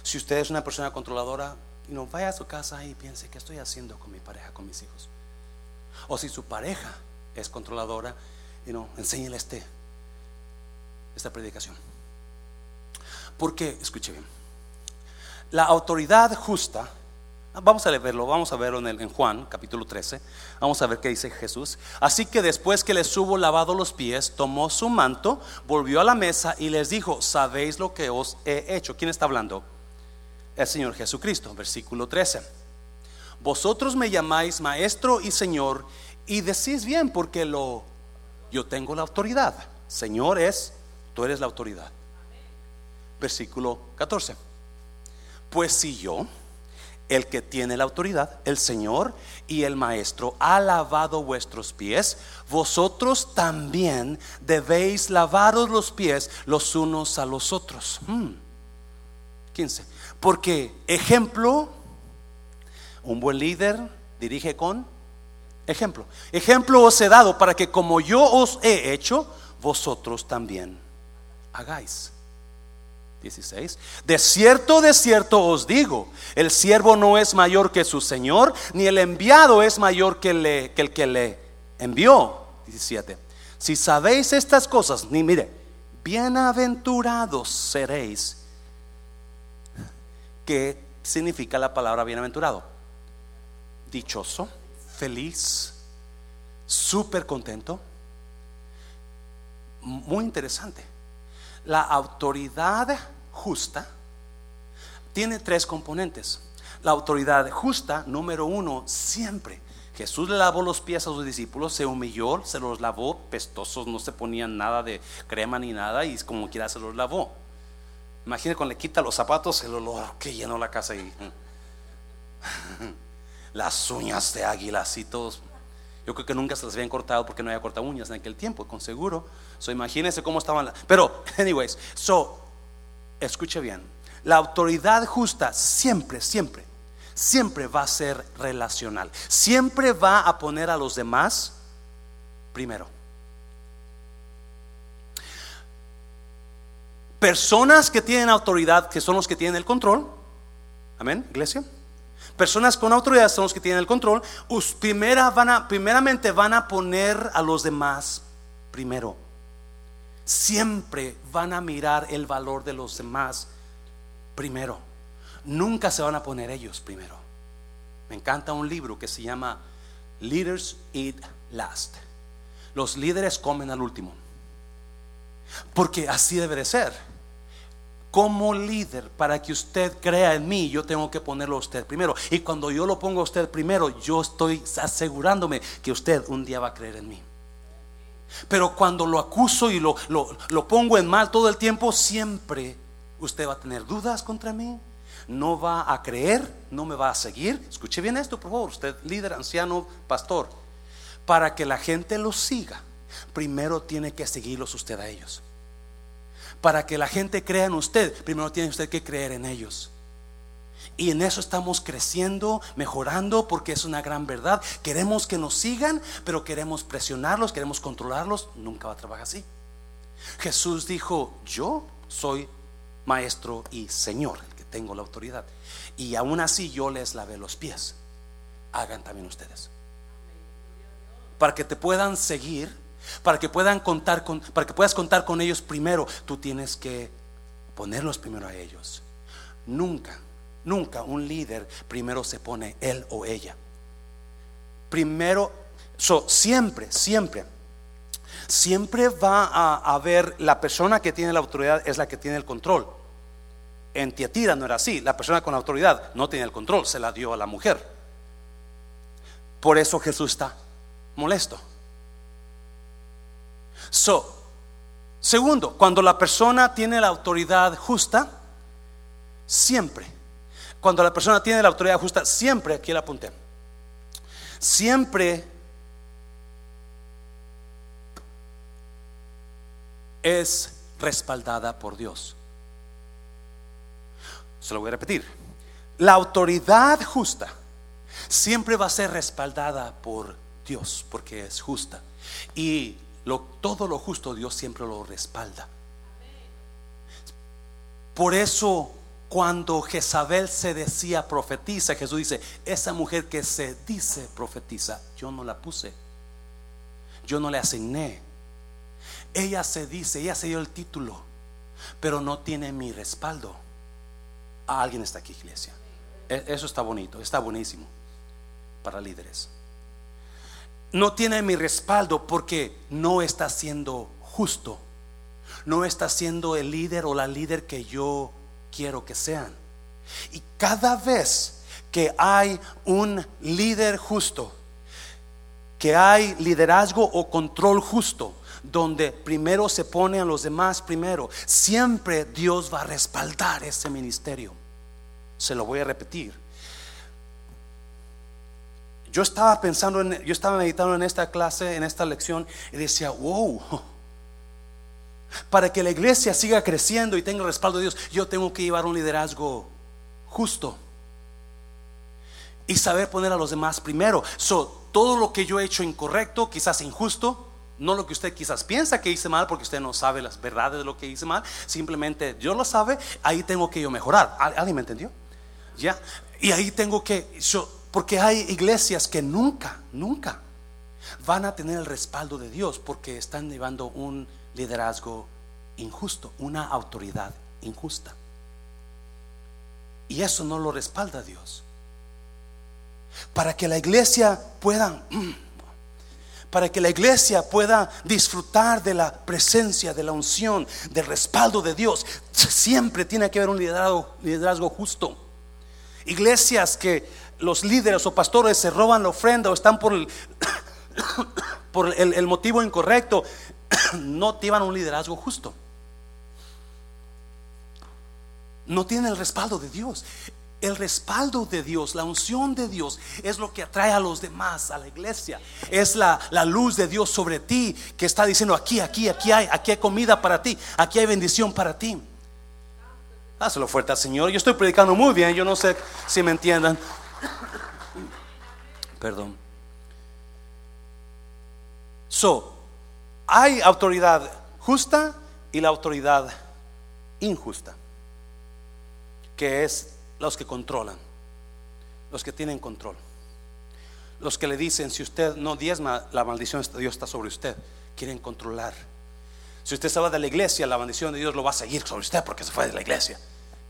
Si usted es una persona controladora, no vaya a su casa y piense qué estoy haciendo con mi pareja, con mis hijos. O si su pareja es controladora, y no, enséñele este, esta predicación. Porque, escuche bien, la autoridad justa, vamos a verlo, vamos a verlo en, Juan capítulo 13, vamos a ver qué dice Jesús. Así que después que les hubo lavado los pies, tomó su manto, volvió a la mesa y les dijo, ¿sabéis lo que os he hecho? ¿Quién está hablando? El Señor Jesucristo, versículo 13. Vosotros me llamáis maestro y Señor y decís bien porque lo yo tengo la autoridad. Señor es, tú eres la autoridad versículo 14. Pues si yo, el que tiene la autoridad, el Señor y el Maestro, ha lavado vuestros pies, vosotros también debéis lavaros los pies los unos a los otros. 15. Porque ejemplo, un buen líder dirige con ejemplo. Ejemplo os he dado para que como yo os he hecho, vosotros también hagáis. 16. De cierto, de cierto os digo, el siervo no es mayor que su Señor, ni el enviado es mayor que el que le envió. 17. Si sabéis estas cosas, ni mire, bienaventurados seréis. ¿Qué significa la palabra bienaventurado? Dichoso, feliz, súper contento. Muy interesante. La autoridad justa tiene tres componentes. La autoridad justa, número uno, siempre, Jesús le lavó los pies a sus discípulos, se humilló, se los lavó, pestosos, no se ponían nada de crema ni nada y como quiera se los lavó. Imagínate cuando le quita los zapatos, el olor que llenó la casa y [LAUGHS] las uñas de águila así todos. Yo creo que nunca se las habían cortado porque no había cortado uñas en aquel tiempo, con seguro. So imagínense cómo estaban. Pero, [LAUGHS] anyways, so escuche bien. La autoridad justa siempre, siempre siempre va a ser relacional. Siempre va a poner a los demás primero. Personas que tienen autoridad, que son los que tienen el control. Amén, iglesia. Personas con autoridad son los que tienen el control. Primera van a, primeramente van a poner a los demás primero. Siempre van a mirar el valor de los demás primero nunca se van a poner ellos primero. Me encanta un libro que se llama Leaders Eat Last. Los líderes comen al último. Porque así debe de ser. Como líder, para que usted crea en mí, yo tengo que ponerlo a usted primero. Y cuando yo lo pongo a usted primero, yo estoy asegurándome que usted un día va a creer en mí. Pero cuando lo acuso y lo, lo, lo pongo en mal todo el tiempo, siempre usted va a tener dudas contra mí no va a creer, no me va a seguir. Escuche bien esto, por favor, usted líder, anciano, pastor. Para que la gente los siga, primero tiene que seguirlos usted a ellos. Para que la gente crea en usted, primero tiene usted que creer en ellos. Y en eso estamos creciendo, mejorando, porque es una gran verdad. Queremos que nos sigan, pero queremos presionarlos, queremos controlarlos. Nunca va a trabajar así. Jesús dijo, yo soy maestro y Señor tengo la autoridad. Y aún así yo les lavé los pies. Hagan también ustedes. Para que te puedan seguir, para que puedan contar con, para que puedas contar con ellos primero, tú tienes que ponerlos primero a ellos. Nunca, nunca un líder primero se pone él o ella. Primero, so, siempre, siempre, siempre va a haber la persona que tiene la autoridad es la que tiene el control. En Tiatira no era así. La persona con autoridad no tenía el control, se la dio a la mujer. Por eso Jesús está molesto. So, segundo, cuando la persona tiene la autoridad justa, siempre, cuando la persona tiene la autoridad justa, siempre, aquí la apunté, siempre es respaldada por Dios. Se lo voy a repetir. La autoridad justa siempre va a ser respaldada por Dios, porque es justa. Y todo lo justo Dios siempre lo respalda. Por eso cuando Jezabel se decía profetiza, Jesús dice, esa mujer que se dice profetiza, yo no la puse, yo no le asigné. Ella se dice, ella se dio el título, pero no tiene mi respaldo alguien está aquí, iglesia. E, eso está bonito, está buenísimo para líderes. No tiene mi respaldo porque no está siendo justo. No está siendo el líder o la líder que yo quiero que sean. Y cada vez que hay un líder justo, que hay liderazgo o control justo, donde primero se pone a los demás primero, siempre Dios va a respaldar ese ministerio. Se lo voy a repetir. Yo estaba pensando en, yo estaba meditando en esta clase, en esta lección, y decía, wow, para que la iglesia siga creciendo y tenga el respaldo de Dios, yo tengo que llevar un liderazgo justo y saber poner a los demás primero. So, todo lo que yo he hecho incorrecto, quizás injusto, no lo que usted quizás piensa que hice mal porque usted no sabe las verdades de lo que hice mal. Simplemente Dios lo sabe. Ahí tengo que yo mejorar. ¿Alguien me entendió? Ya. Y ahí tengo que. Porque hay iglesias que nunca, nunca van a tener el respaldo de Dios porque están llevando un liderazgo injusto, una autoridad injusta. Y eso no lo respalda Dios. Para que la iglesia pueda [CLEARS THROAT] para que la iglesia pueda disfrutar de la presencia, de la unción, del respaldo de Dios. Siempre tiene que haber un liderazgo, liderazgo justo. Iglesias que los líderes o pastores se roban la ofrenda o están por el, [COUGHS] por el, el motivo incorrecto, [COUGHS] no llevan un liderazgo justo. No tienen el respaldo de Dios. El respaldo de Dios, la unción de Dios es lo que atrae a los demás, a la iglesia. Es la, la, luz de Dios sobre ti que está diciendo aquí, aquí, aquí hay, aquí hay comida para ti, aquí hay bendición para ti. Hazlo fuerte al Señor. Yo estoy predicando muy bien, yo no sé si me entiendan. Perdón. So, hay autoridad justa y la autoridad injusta, que es los que controlan, los que tienen control, los que le dicen, si usted no diezma, la maldición de Dios está sobre usted, quieren controlar. Si usted se va de la iglesia, la maldición de Dios lo va a seguir sobre usted porque se fue de la iglesia.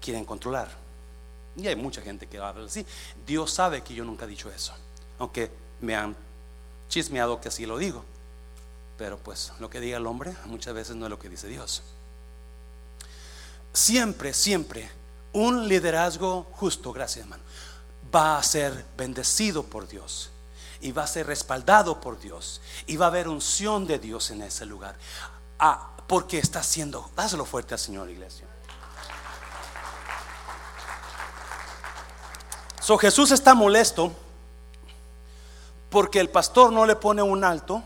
Quieren controlar. Y hay mucha gente que habla así. Dios sabe que yo nunca he dicho eso, aunque me han chismeado que así lo digo. Pero pues lo que diga el hombre muchas veces no es lo que dice Dios. Siempre, siempre un liderazgo justo, gracias hermano, va a ser bendecido por Dios y va a ser respaldado por Dios y va a haber unción de Dios en ese lugar. Ah, porque está haciendo, dáselo fuerte al Señor, iglesia. So Jesús está molesto porque el pastor no le pone un alto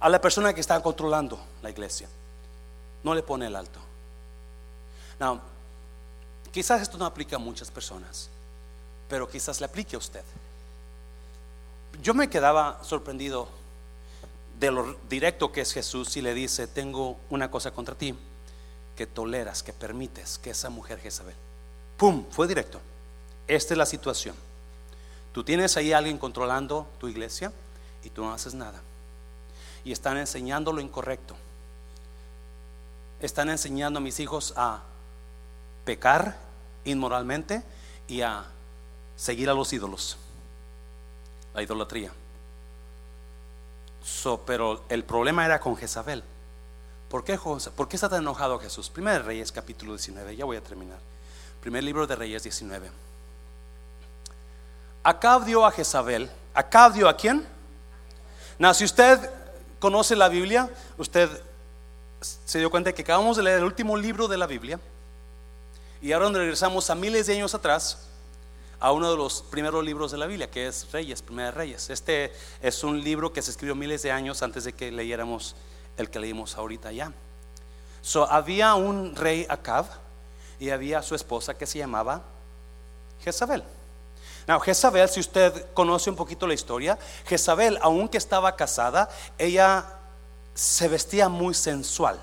a la persona que está controlando la iglesia. No le pone el alto. Now, Quizás esto no aplica a muchas personas, pero quizás le aplique a usted. Yo me quedaba sorprendido de lo directo que es Jesús y le dice, tengo una cosa contra ti, que toleras, que permites que esa mujer Jezabel. ¡Pum! Fue directo. Esta es la situación. Tú tienes ahí a alguien controlando tu iglesia y tú no haces nada. Y están enseñando lo incorrecto. Están enseñando a mis hijos a pecar inmoralmente y a seguir a los ídolos, la idolatría. pero el problema era con Jezabel. ¿Por qué, ¿Por qué está tan enojado Jesús? Primer Reyes capítulo 19, ya voy a terminar. Primer libro de Reyes 19. Acab dio a Jezabel. ¿Acab dio a quién? No, si usted conoce la Biblia, usted se dio cuenta que acabamos de leer el último libro de la Biblia. Y ahora regresamos a miles de años atrás a uno de los primeros libros de la Biblia, que es Reyes, Primera Reyes. Este es un libro que se escribió miles de años antes de que leyéramos el que leímos ahorita ya. So, había un rey Acab y había su esposa que se llamaba Jezabel. Now, Jezabel, si usted conoce un poquito la historia, Jezabel, aunque estaba casada, ella se vestía muy sensual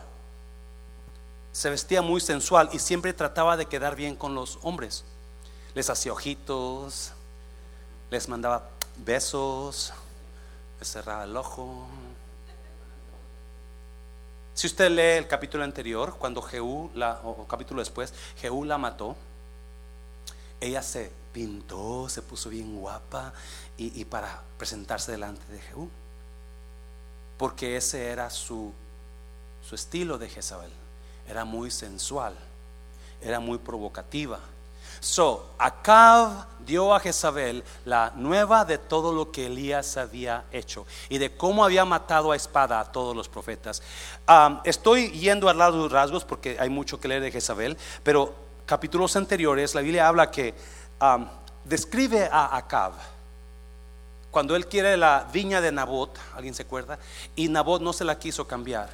se vestía muy sensual y siempre trataba de quedar bien con los hombres. Les hacía ojitos, les mandaba besos, les cerraba el ojo. Si usted lee el capítulo anterior, cuando Jehú, la, o capítulo después, Jehú la mató, ella se pintó, se puso bien guapa y, para presentarse delante de Jehú, porque ese era su, su estilo de Jezabel era muy sensual, era muy provocativa. So, Acab dio a Jezabel la nueva de todo lo que Elías había hecho y de cómo había matado a espada a todos los profetas. estoy yendo de los rasgos porque hay mucho que leer de Jezabel, pero capítulos anteriores la Biblia habla que describe a Acab cuando él quiere la viña de Nabot, ¿alguien se acuerda? Y Nabot no se la quiso cambiar.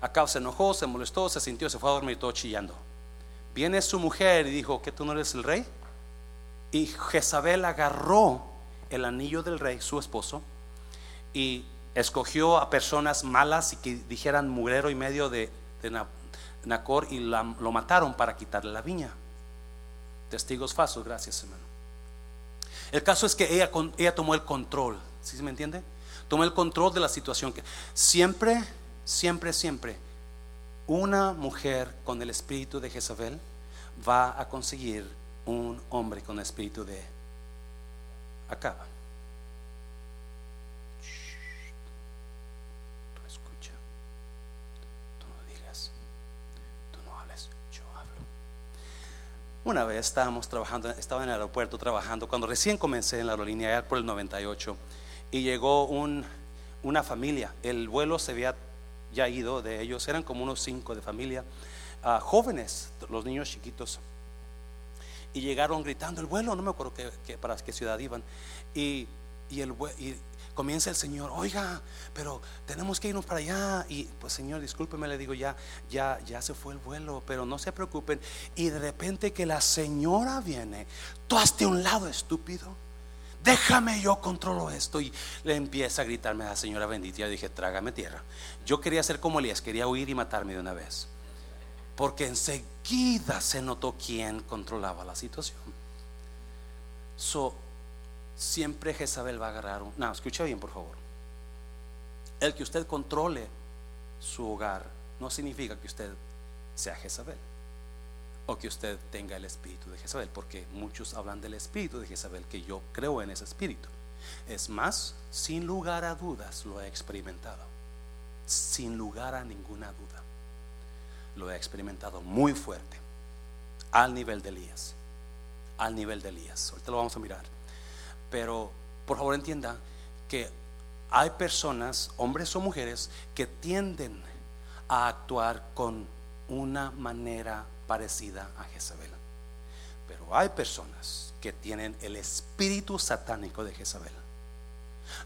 Acá se enojó, se molestó, se sintió, se fue a dormir todo chillando. Viene su mujer y dijo, ¿que tú no eres el rey? Y Jezabel agarró el anillo del rey, su esposo, y escogió a personas malas y que dijeran mugrero y medio de, Nacor y lo mataron para quitarle la viña. Testigos falsos, gracias hermano. El caso es que ella, ella tomó el control, ¿sí se me entiende? Tomó el control de la situación siempre siempre, siempre, una mujer con el espíritu de Jezabel va a conseguir un hombre con el espíritu de Acaba. Tú escucha, tú no digas, tú no hables, yo hablo. Una vez estábamos trabajando, estaba en el aeropuerto trabajando, cuando recién comencé en la aerolínea, por el 98, y llegó un, una familia. El vuelo se había ya ido de ellos, eran como unos cinco de familia, ah, jóvenes, los niños chiquitos. Y llegaron gritando el vuelo, no me acuerdo que, para qué ciudad iban. Y, y el, y comienza el Señor, oiga, pero tenemos que irnos para allá. Y pues Señor, discúlpeme, le digo, ya, ya, ya se fue el vuelo, pero no se preocupen. Y de repente que la señora viene, tú hazte un lado, estúpido. Déjame, yo controlo esto. Y le empieza a gritarme a la señora bendita. Y dije, trágame tierra. Yo quería ser como Elías, quería huir y matarme de una vez. Porque enseguida se notó quién controlaba la situación. So, siempre Jezabel va a agarrar un... No, escucha bien, por favor. El que usted controle su hogar no significa que usted sea Jezabel o que usted tenga el espíritu de Jezabel, porque muchos hablan del espíritu de Jezabel, que yo creo en ese espíritu. Es más, sin lugar a dudas lo he experimentado, sin lugar a ninguna duda. Lo he experimentado muy fuerte, al nivel de Elías, al nivel de Elías. Ahorita lo vamos a mirar. Pero por favor entienda que hay personas, hombres o mujeres, que tienden a actuar con una manera parecida a Jezabel. Pero hay personas que tienen el espíritu satánico de Jezabel,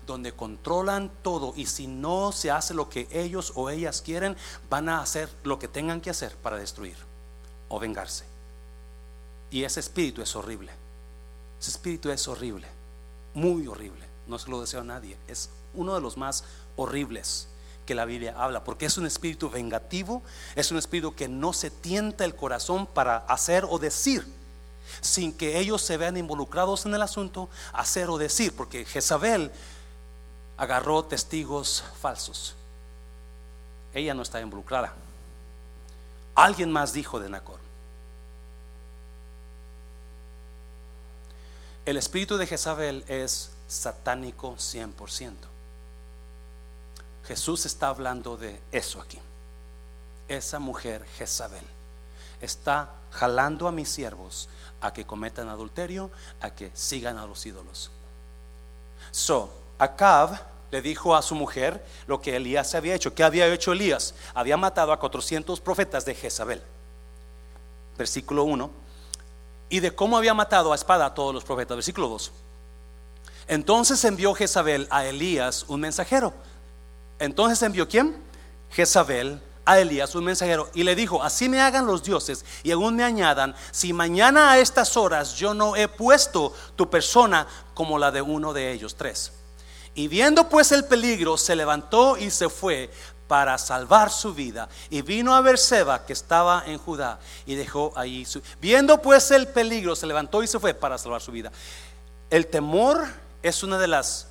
donde controlan todo y si no se hace lo que ellos o ellas quieren, van a hacer lo que tengan que hacer para destruir o vengarse. Y ese espíritu es horrible. Ese espíritu es horrible muy horrible. No se lo deseo a nadie. Es uno de los más horribles que la Biblia habla, porque es un espíritu vengativo, es un espíritu que no se tienta el corazón para hacer o decir, sin que ellos se vean involucrados en el asunto, hacer o decir, porque Jezabel agarró testigos falsos. Ella no está involucrada. Alguien más dijo de Nacor. El espíritu de Jezabel es satánico 100%. Jesús está hablando de eso aquí. Esa mujer Jezabel está jalando a mis siervos a que cometan adulterio, a que sigan a los ídolos. So, Acab le dijo a su mujer lo que Elías había hecho. ¿Qué había hecho Elías? Había matado a 400 profetas de Jezabel. Versículo 1 y de cómo había matado a espada a todos los profetas. Versículo 2. Entonces envió Jezabel a Elías un mensajero. Entonces envió quién? Jezabel a Elías un mensajero y le dijo, así me hagan los dioses y aún me añadan, si mañana a estas horas yo no he puesto tu persona como la de uno de ellos. Tres. Y viendo pues el peligro, se levantó y se fue para salvar su vida. Y vino a ver Seba que estaba en Judá y dejó allí su... Viendo pues el peligro, se levantó y se fue para salvar su vida. El temor es una de las,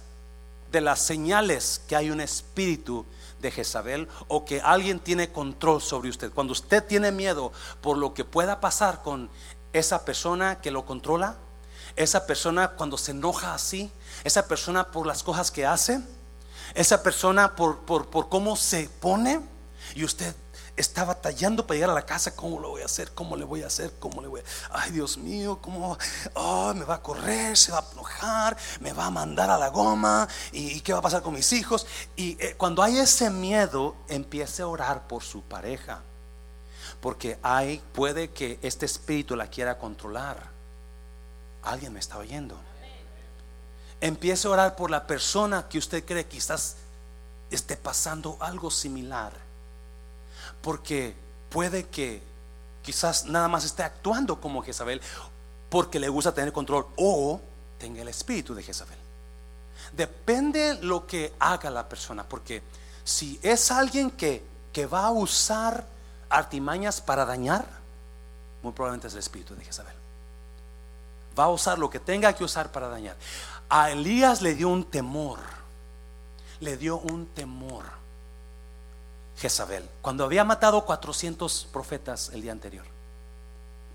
de las señales que hay un espíritu de Jezabel o que alguien tiene control sobre usted. Cuando usted tiene miedo por lo que pueda pasar con esa persona que lo controla, esa persona cuando se enoja así, esa persona por las cosas que hace, esa persona por, por, cómo se pone y usted está batallando para llegar a la casa, ¿cómo lo voy a hacer? ¿Cómo le voy a hacer? ¿Cómo le voy a... Ay, Dios mío, ¿cómo? Oh, me va a correr, se va a enojar, me va a mandar a la goma y, qué va a pasar con mis hijos. Y eh, cuando hay ese miedo, empiece a orar por su pareja. Porque hay, puede que este espíritu la quiera controlar. Alguien me está oyendo. Empiece a orar por la persona que usted cree quizás esté pasando algo similar. Porque puede que quizás nada más esté actuando como Jezabel porque le gusta tener control o tenga el espíritu de Jezabel. Depende lo que haga la persona, porque si es alguien que, que va a usar artimañas para dañar, muy probablemente es el espíritu de Jezabel. Va a usar lo que tenga que usar para dañar. A Elías le dio un temor, le dio un temor Jezabel, cuando había matado 400 profetas el día anterior.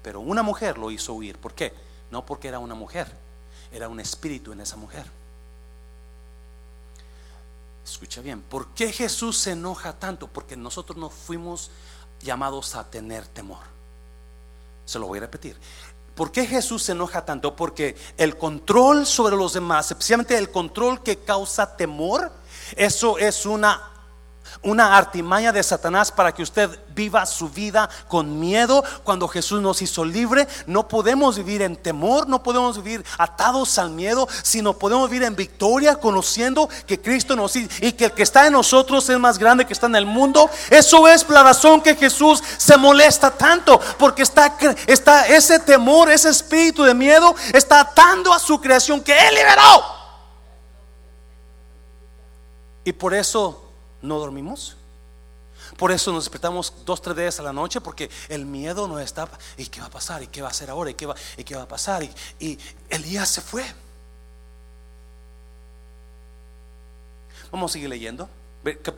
Pero una mujer lo hizo huir. ¿Por qué? No porque era una mujer, era un espíritu en esa mujer. Escucha bien, ¿por qué Jesús se enoja tanto? Porque nosotros no fuimos llamados a tener temor. Se lo voy a repetir. ¿Por qué Jesús se enoja tanto? Porque el control sobre los demás, especialmente el control que causa temor, eso es una una artimaña de Satanás para que usted viva su vida con miedo cuando Jesús nos hizo libre. No podemos vivir en temor, no podemos vivir atados al miedo, sino podemos vivir en victoria conociendo que Cristo nos hizo y que el que está en nosotros es más grande que está en el mundo. Eso es la razón que Jesús se molesta tanto, porque está, está ese temor, ese espíritu de miedo está atando a su creación que Él liberó. Y por eso no dormimos. Por eso nos despertamos dos, tres días a la noche, porque el miedo nos está. ¿Y qué va a pasar? ¿Y qué va a hacer ahora? ¿Y qué va, y qué va a pasar? Y, y Elías se fue. Vamos a seguir leyendo.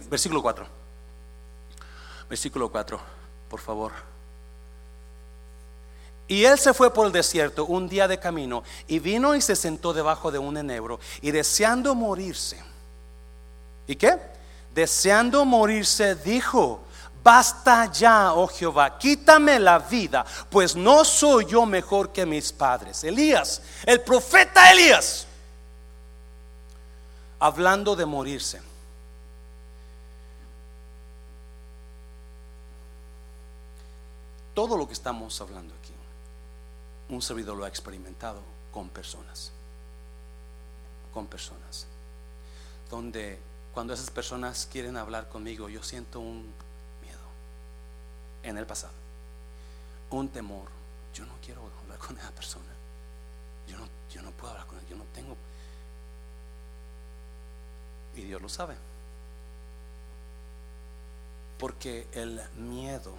Versículo 4. Versículo 4, por favor. Y él se fue por el desierto un día de camino y vino y se sentó debajo de un enebro y deseando morirse. ¿Y qué? Deseando morirse, dijo, basta ya, oh Jehová, quítame la vida, pues no soy yo mejor que mis padres. Elías, el profeta Elías, hablando de morirse. Todo lo que estamos hablando aquí, un servidor lo ha experimentado con personas, con personas, donde cuando esas personas quieren hablar conmigo, yo siento un miedo en el pasado, un temor. Yo no quiero hablar con esa persona. Yo no, yo no puedo hablar con él, yo no tengo. Y Dios lo sabe. Porque el miedo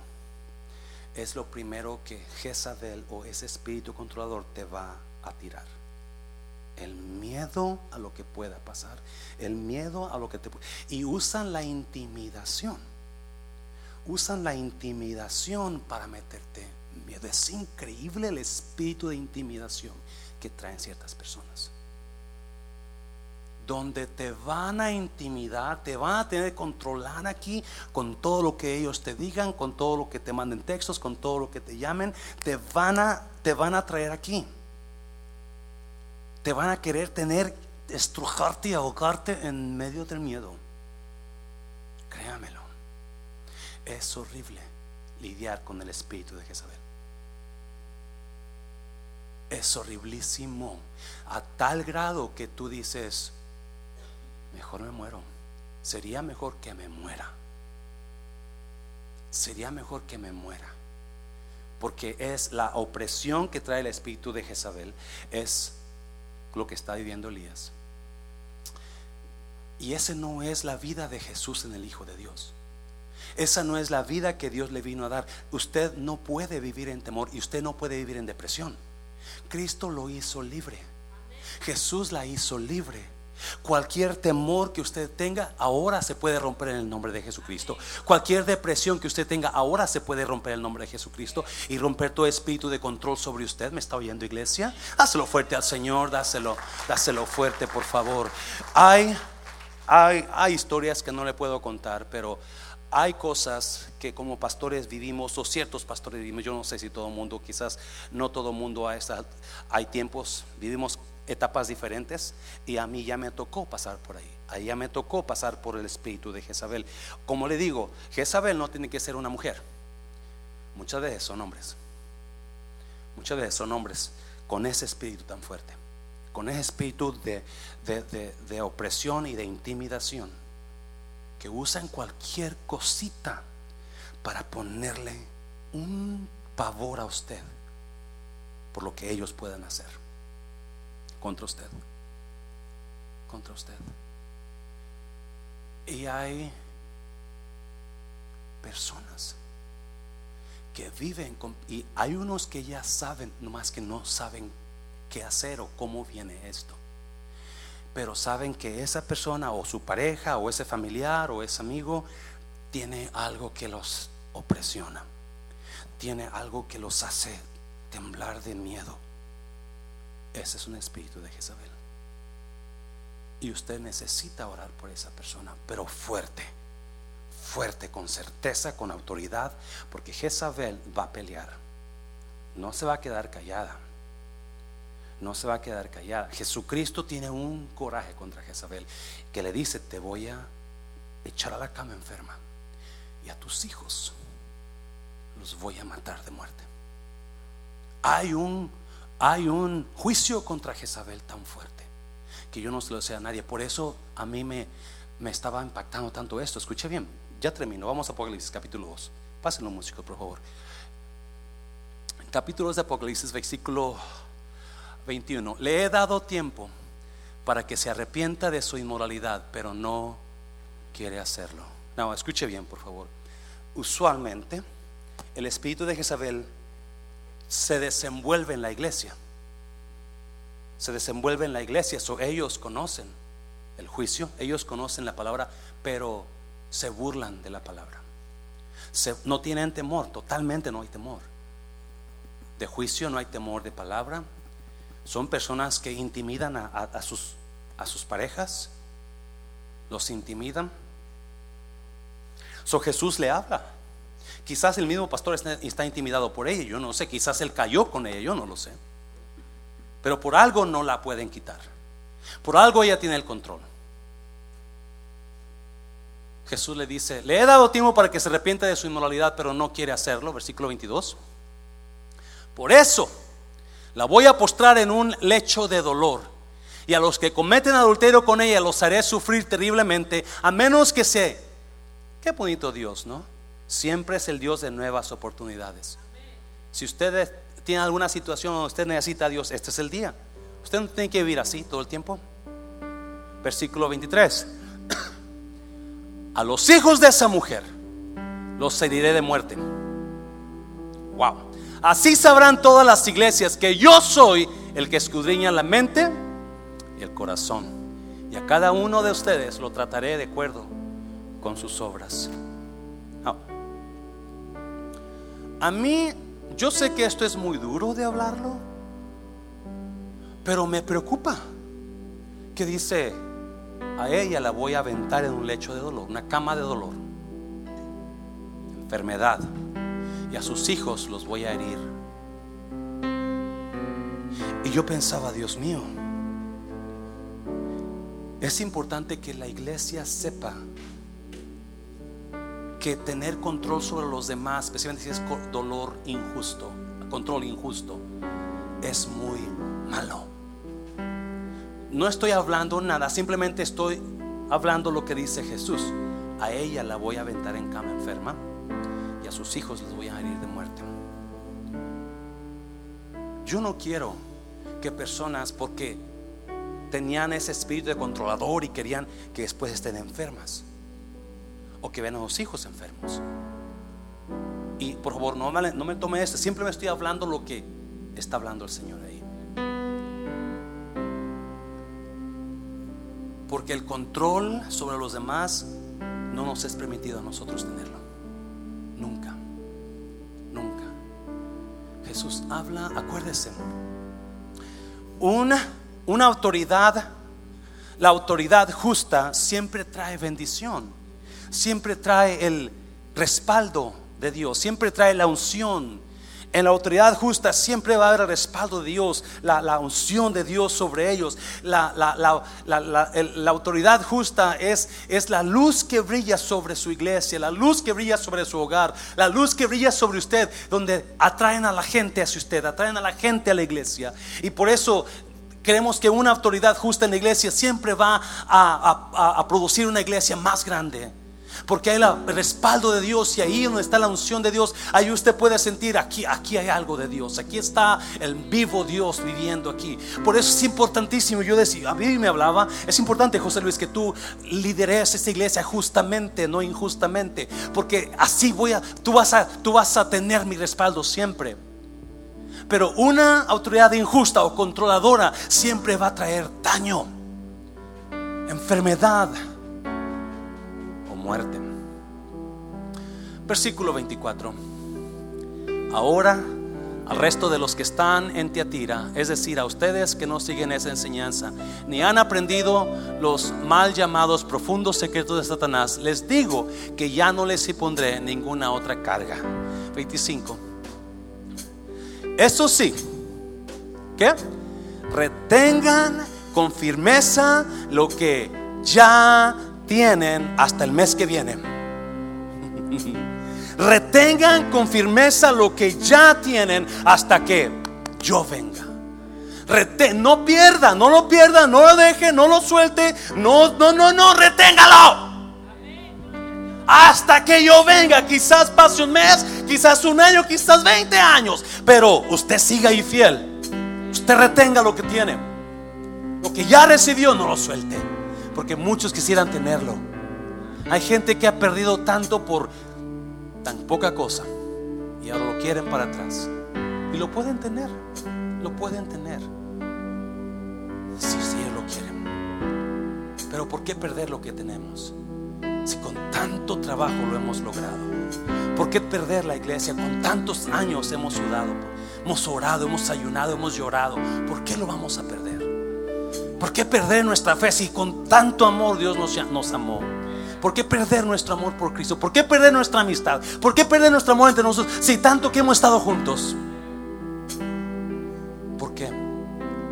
es lo primero que Jezabel o ese espíritu controlador te va a tirar el miedo a lo que pueda pasar, el miedo a lo que te y usan la intimidación. Usan la intimidación para meterte miedo. Es increíble el espíritu de intimidación que traen ciertas personas. Donde te van a intimidar, te van a tener controlar aquí con todo lo que ellos te digan, con todo lo que te manden textos, con todo lo que te llamen, te van a te van a traer aquí te van a querer tener, estrujarte y ahogarte en medio del miedo. Créamelo. Es horrible lidiar con el espíritu de Jezabel. Es horriblísimo a tal grado que tú dices, mejor me muero. Sería mejor que me muera. Sería mejor que me muera. Porque es la opresión que trae el espíritu de Jezabel. Es lo que está viviendo Elías. Y esa no es la vida de Jesús en el Hijo de Dios. Esa no es la vida que Dios le vino a dar. Usted no puede vivir en temor y usted no puede vivir en depresión. Cristo lo hizo libre. Jesús la hizo libre. Cualquier temor que usted tenga, ahora se puede romper en el nombre de Jesucristo. Cualquier depresión que usted tenga, ahora se puede romper en el nombre de Jesucristo y romper todo espíritu de control sobre usted. ¿Me está oyendo, iglesia? Dáselo fuerte al Señor, dáselo, dáselo fuerte, por favor. Hay, hay, hay historias que no le puedo contar, pero hay cosas que como pastores vivimos, o ciertos pastores vivimos, yo no sé si todo el mundo, quizás no todo el mundo, a esta, hay tiempos, vivimos etapas diferentes y a mí ya me tocó pasar por ahí. Ahí ya me tocó pasar por el espíritu de Jezabel. Como le digo, Jezabel no tiene que ser una mujer. Muchas veces son hombres. Muchas veces son hombres con ese espíritu tan fuerte. Con ese espíritu de, de opresión y de intimidación. Que usan cualquier cosita para ponerle un pavor a usted por lo que ellos puedan hacer contra usted. Contra usted. Y hay personas que viven con, y hay unos que ya saben, nomás que no saben qué hacer o cómo viene esto. Pero saben que esa persona o su pareja o ese familiar o ese amigo tiene algo que los opresiona. Tiene algo que los hace temblar de miedo. Ese es un espíritu de Jezabel. Y usted necesita orar por esa persona, pero fuerte, fuerte, con certeza, con autoridad, porque Jezabel va a pelear. No se va a quedar callada. no se va a quedar callada. Jesucristo tiene un coraje contra Jezabel que le dice, te voy a echar a la cama enferma y a tus hijos los voy a matar de muerte. Hay un, hay un juicio contra Jezabel tan fuerte que yo no se lo sé a nadie. Por eso a mí me, me estaba impactando tanto esto. Escuche bien, ya termino. Vamos a Apocalipsis capítulo 2. Pásenlo, músico, por favor. Capítulos de Apocalipsis, versículo 21. Le he dado tiempo para que se arrepienta de su inmoralidad, pero no quiere hacerlo. No, escuche bien, por favor. Usualmente, el espíritu de Jezabel se desenvuelve en la iglesia. Se desenvuelve en la iglesia. So, ellos conocen el juicio, ellos conocen la palabra, pero se burlan de la palabra. no tienen temor, totalmente no hay temor. De juicio no hay temor de palabra, son personas que intimidan a, sus, a sus parejas, los intimidan. So Jesús le habla. Quizás el mismo pastor está, intimidado por ella, yo no sé. Quizás él cayó con ella, yo no lo sé. Pero por algo no la pueden quitar. Por algo ella tiene el control. Jesús le dice, le he dado tiempo para que se arrepienta de su inmoralidad, pero no quiere hacerlo. Versículo 22. Por eso la voy a postrar en un lecho de dolor. Y a los que cometen adulterio con ella los haré sufrir terriblemente, a menos que se... Qué bonito Dios, ¿no? Siempre es el Dios de nuevas oportunidades. Si usted tiene alguna situación donde usted necesita a Dios, este es el día. Usted no tiene que vivir así todo el tiempo. Versículo 23. [CLEARS THROAT] A los hijos de esa mujer los heriré de muerte. Wow. Así sabrán todas las iglesias que yo soy el que escudriña la mente y el corazón. Y a cada uno de ustedes lo trataré de acuerdo con sus obras. A mí, yo sé que esto es muy duro de hablarlo, pero me preocupa que dice, a ella la voy a aventar en un lecho de dolor, una cama de dolor, enfermedad y a sus hijos los voy a herir. Y yo pensaba, Dios mío, es importante que la iglesia sepa que tener control sobre los demás, especialmente si es dolor injusto, control injusto, es muy malo. No estoy hablando nada, simplemente estoy hablando lo que dice Jesús. A ella la voy a aventar en cama enferma sus hijos les voy a herir de muerte. Yo no quiero que personas, porque tenían ese espíritu de controlador y querían que después estén enfermas, o que vean a los hijos enfermos. Y por favor, no me, no me tome esto, siempre me estoy hablando lo que está hablando el Señor ahí. Porque el control sobre los demás no nos es permitido a nosotros tenerlo. Nunca. Nunca. Jesús habla, acuérdese. Una, una autoridad, la autoridad justa siempre trae bendición. Siempre trae el respaldo de Dios. Siempre trae la unción en la autoridad justa siempre va a haber el respaldo de Dios, la, unción de Dios sobre ellos. La, autoridad justa es, es la luz que brilla sobre su iglesia, la luz que brilla sobre su hogar, la luz que brilla sobre usted, donde atraen a la gente hacia usted, atraen a la gente a la iglesia. Y por eso Creemos que una autoridad justa en la iglesia siempre va a producir una iglesia más grande. Porque hay el respaldo de Dios y ahí donde está la unción de Dios, ahí usted puede sentir aquí, aquí hay algo de Dios, aquí está el vivo Dios viviendo aquí. Por eso es importantísimo, yo decía, a mí me hablaba, es importante José Luis que tú lideres esta iglesia justamente, no injustamente, porque así voy a, tú vas a, tú vas a tener mi respaldo siempre. Pero una autoridad injusta o controladora siempre va a traer daño, enfermedad Versículo 24. Ahora al resto de los que están en Teatira, es decir, a ustedes que no siguen esa enseñanza, ni han aprendido los mal llamados profundos secretos de Satanás, les digo que ya no les impondré ninguna otra carga. 25. Eso sí, ¿qué? retengan con firmeza lo que ya tienen hasta el mes que viene. [LAUGHS] Retengan con firmeza lo que ya tienen hasta que yo venga. no pierda, no lo pierda, no lo deje, no lo suelte. No, no, no, no, reténgalo. Hasta que yo venga, quizás pase un mes, quizás un año, quizás 20 años. Pero usted siga ahí fiel. Usted retenga lo que tiene. Lo que ya recibió, no lo suelte. Porque muchos quisieran tenerlo. Hay gente que ha perdido tanto por tan poca cosa y ahora lo quieren para atrás. Y lo pueden tener, lo pueden tener. Si sí, lo quieren. Pero ¿por qué perder lo que tenemos? Si con tanto trabajo lo hemos logrado. ¿Por qué perder la iglesia? Con tantos años hemos sudado, hemos orado, hemos ayunado, hemos llorado. ¿Por qué lo vamos a perder? ¿Por qué perder nuestra fe si con tanto amor Dios nos, amó? ¿Por qué perder nuestro amor por Cristo? ¿Por qué perder nuestra amistad? ¿Por qué perder nuestro amor entre nosotros si tanto que hemos estado juntos? ¿Por qué?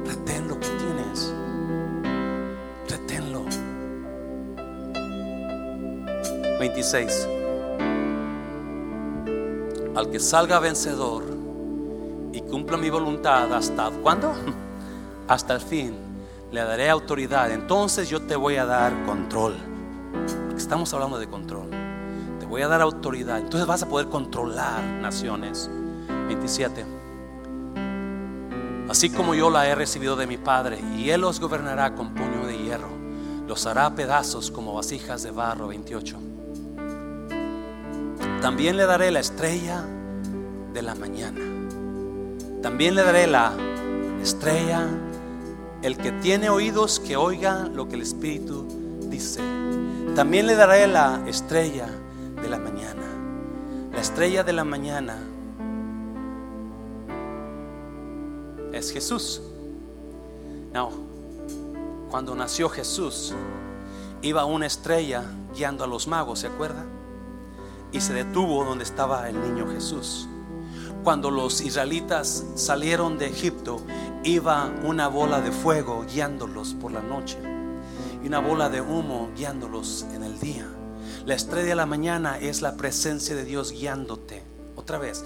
Retén lo que tienes. Reténlo. 26. Al que salga vencedor y cumpla mi voluntad hasta ¿cuándo? [LAUGHS] Hasta el fin. Le daré autoridad. Entonces yo te voy a dar control estamos hablando de control. Te voy a dar autoridad. Entonces vas a poder controlar naciones. 27. Así como yo la he recibido de mi Padre, y Él los gobernará con puño de hierro, los hará pedazos como vasijas de barro. 28. También le daré la estrella de la mañana. También le daré la estrella. El que tiene oídos, que oiga lo que el Espíritu dice. También le daré la estrella de la mañana. La estrella de la mañana es Jesús. No, cuando nació Jesús, iba una estrella guiando a los magos, ¿se acuerda? Y se detuvo donde estaba el niño Jesús. Cuando los israelitas salieron de Egipto, iba una bola de fuego guiándolos por la noche y una bola de humo guiándolos en el día. La estrella de la mañana es la presencia de Dios guiándote. Otra vez,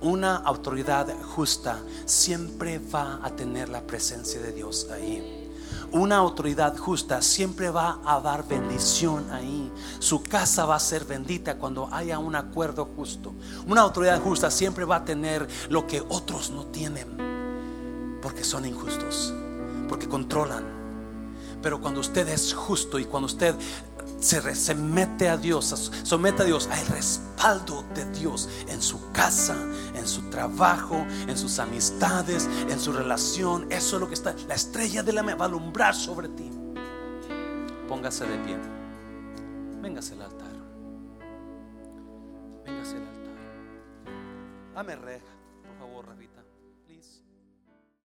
una autoridad justa siempre va a tener la presencia de Dios ahí. Una autoridad justa siempre va a dar bendición ahí. Su casa va a ser bendita cuando haya un acuerdo justo. Una autoridad justa siempre va a tener lo que otros no tienen. Porque son injustos. Porque controlan pero cuando usted es justo y cuando usted se, mete a Dios, somete a Dios al respaldo de Dios en su casa, en su trabajo, en sus amistades, en su relación, eso es lo que está. La estrella de la va a alumbrar sobre ti. Póngase de pie. Véngase al altar. Véngase al altar. Dame reja.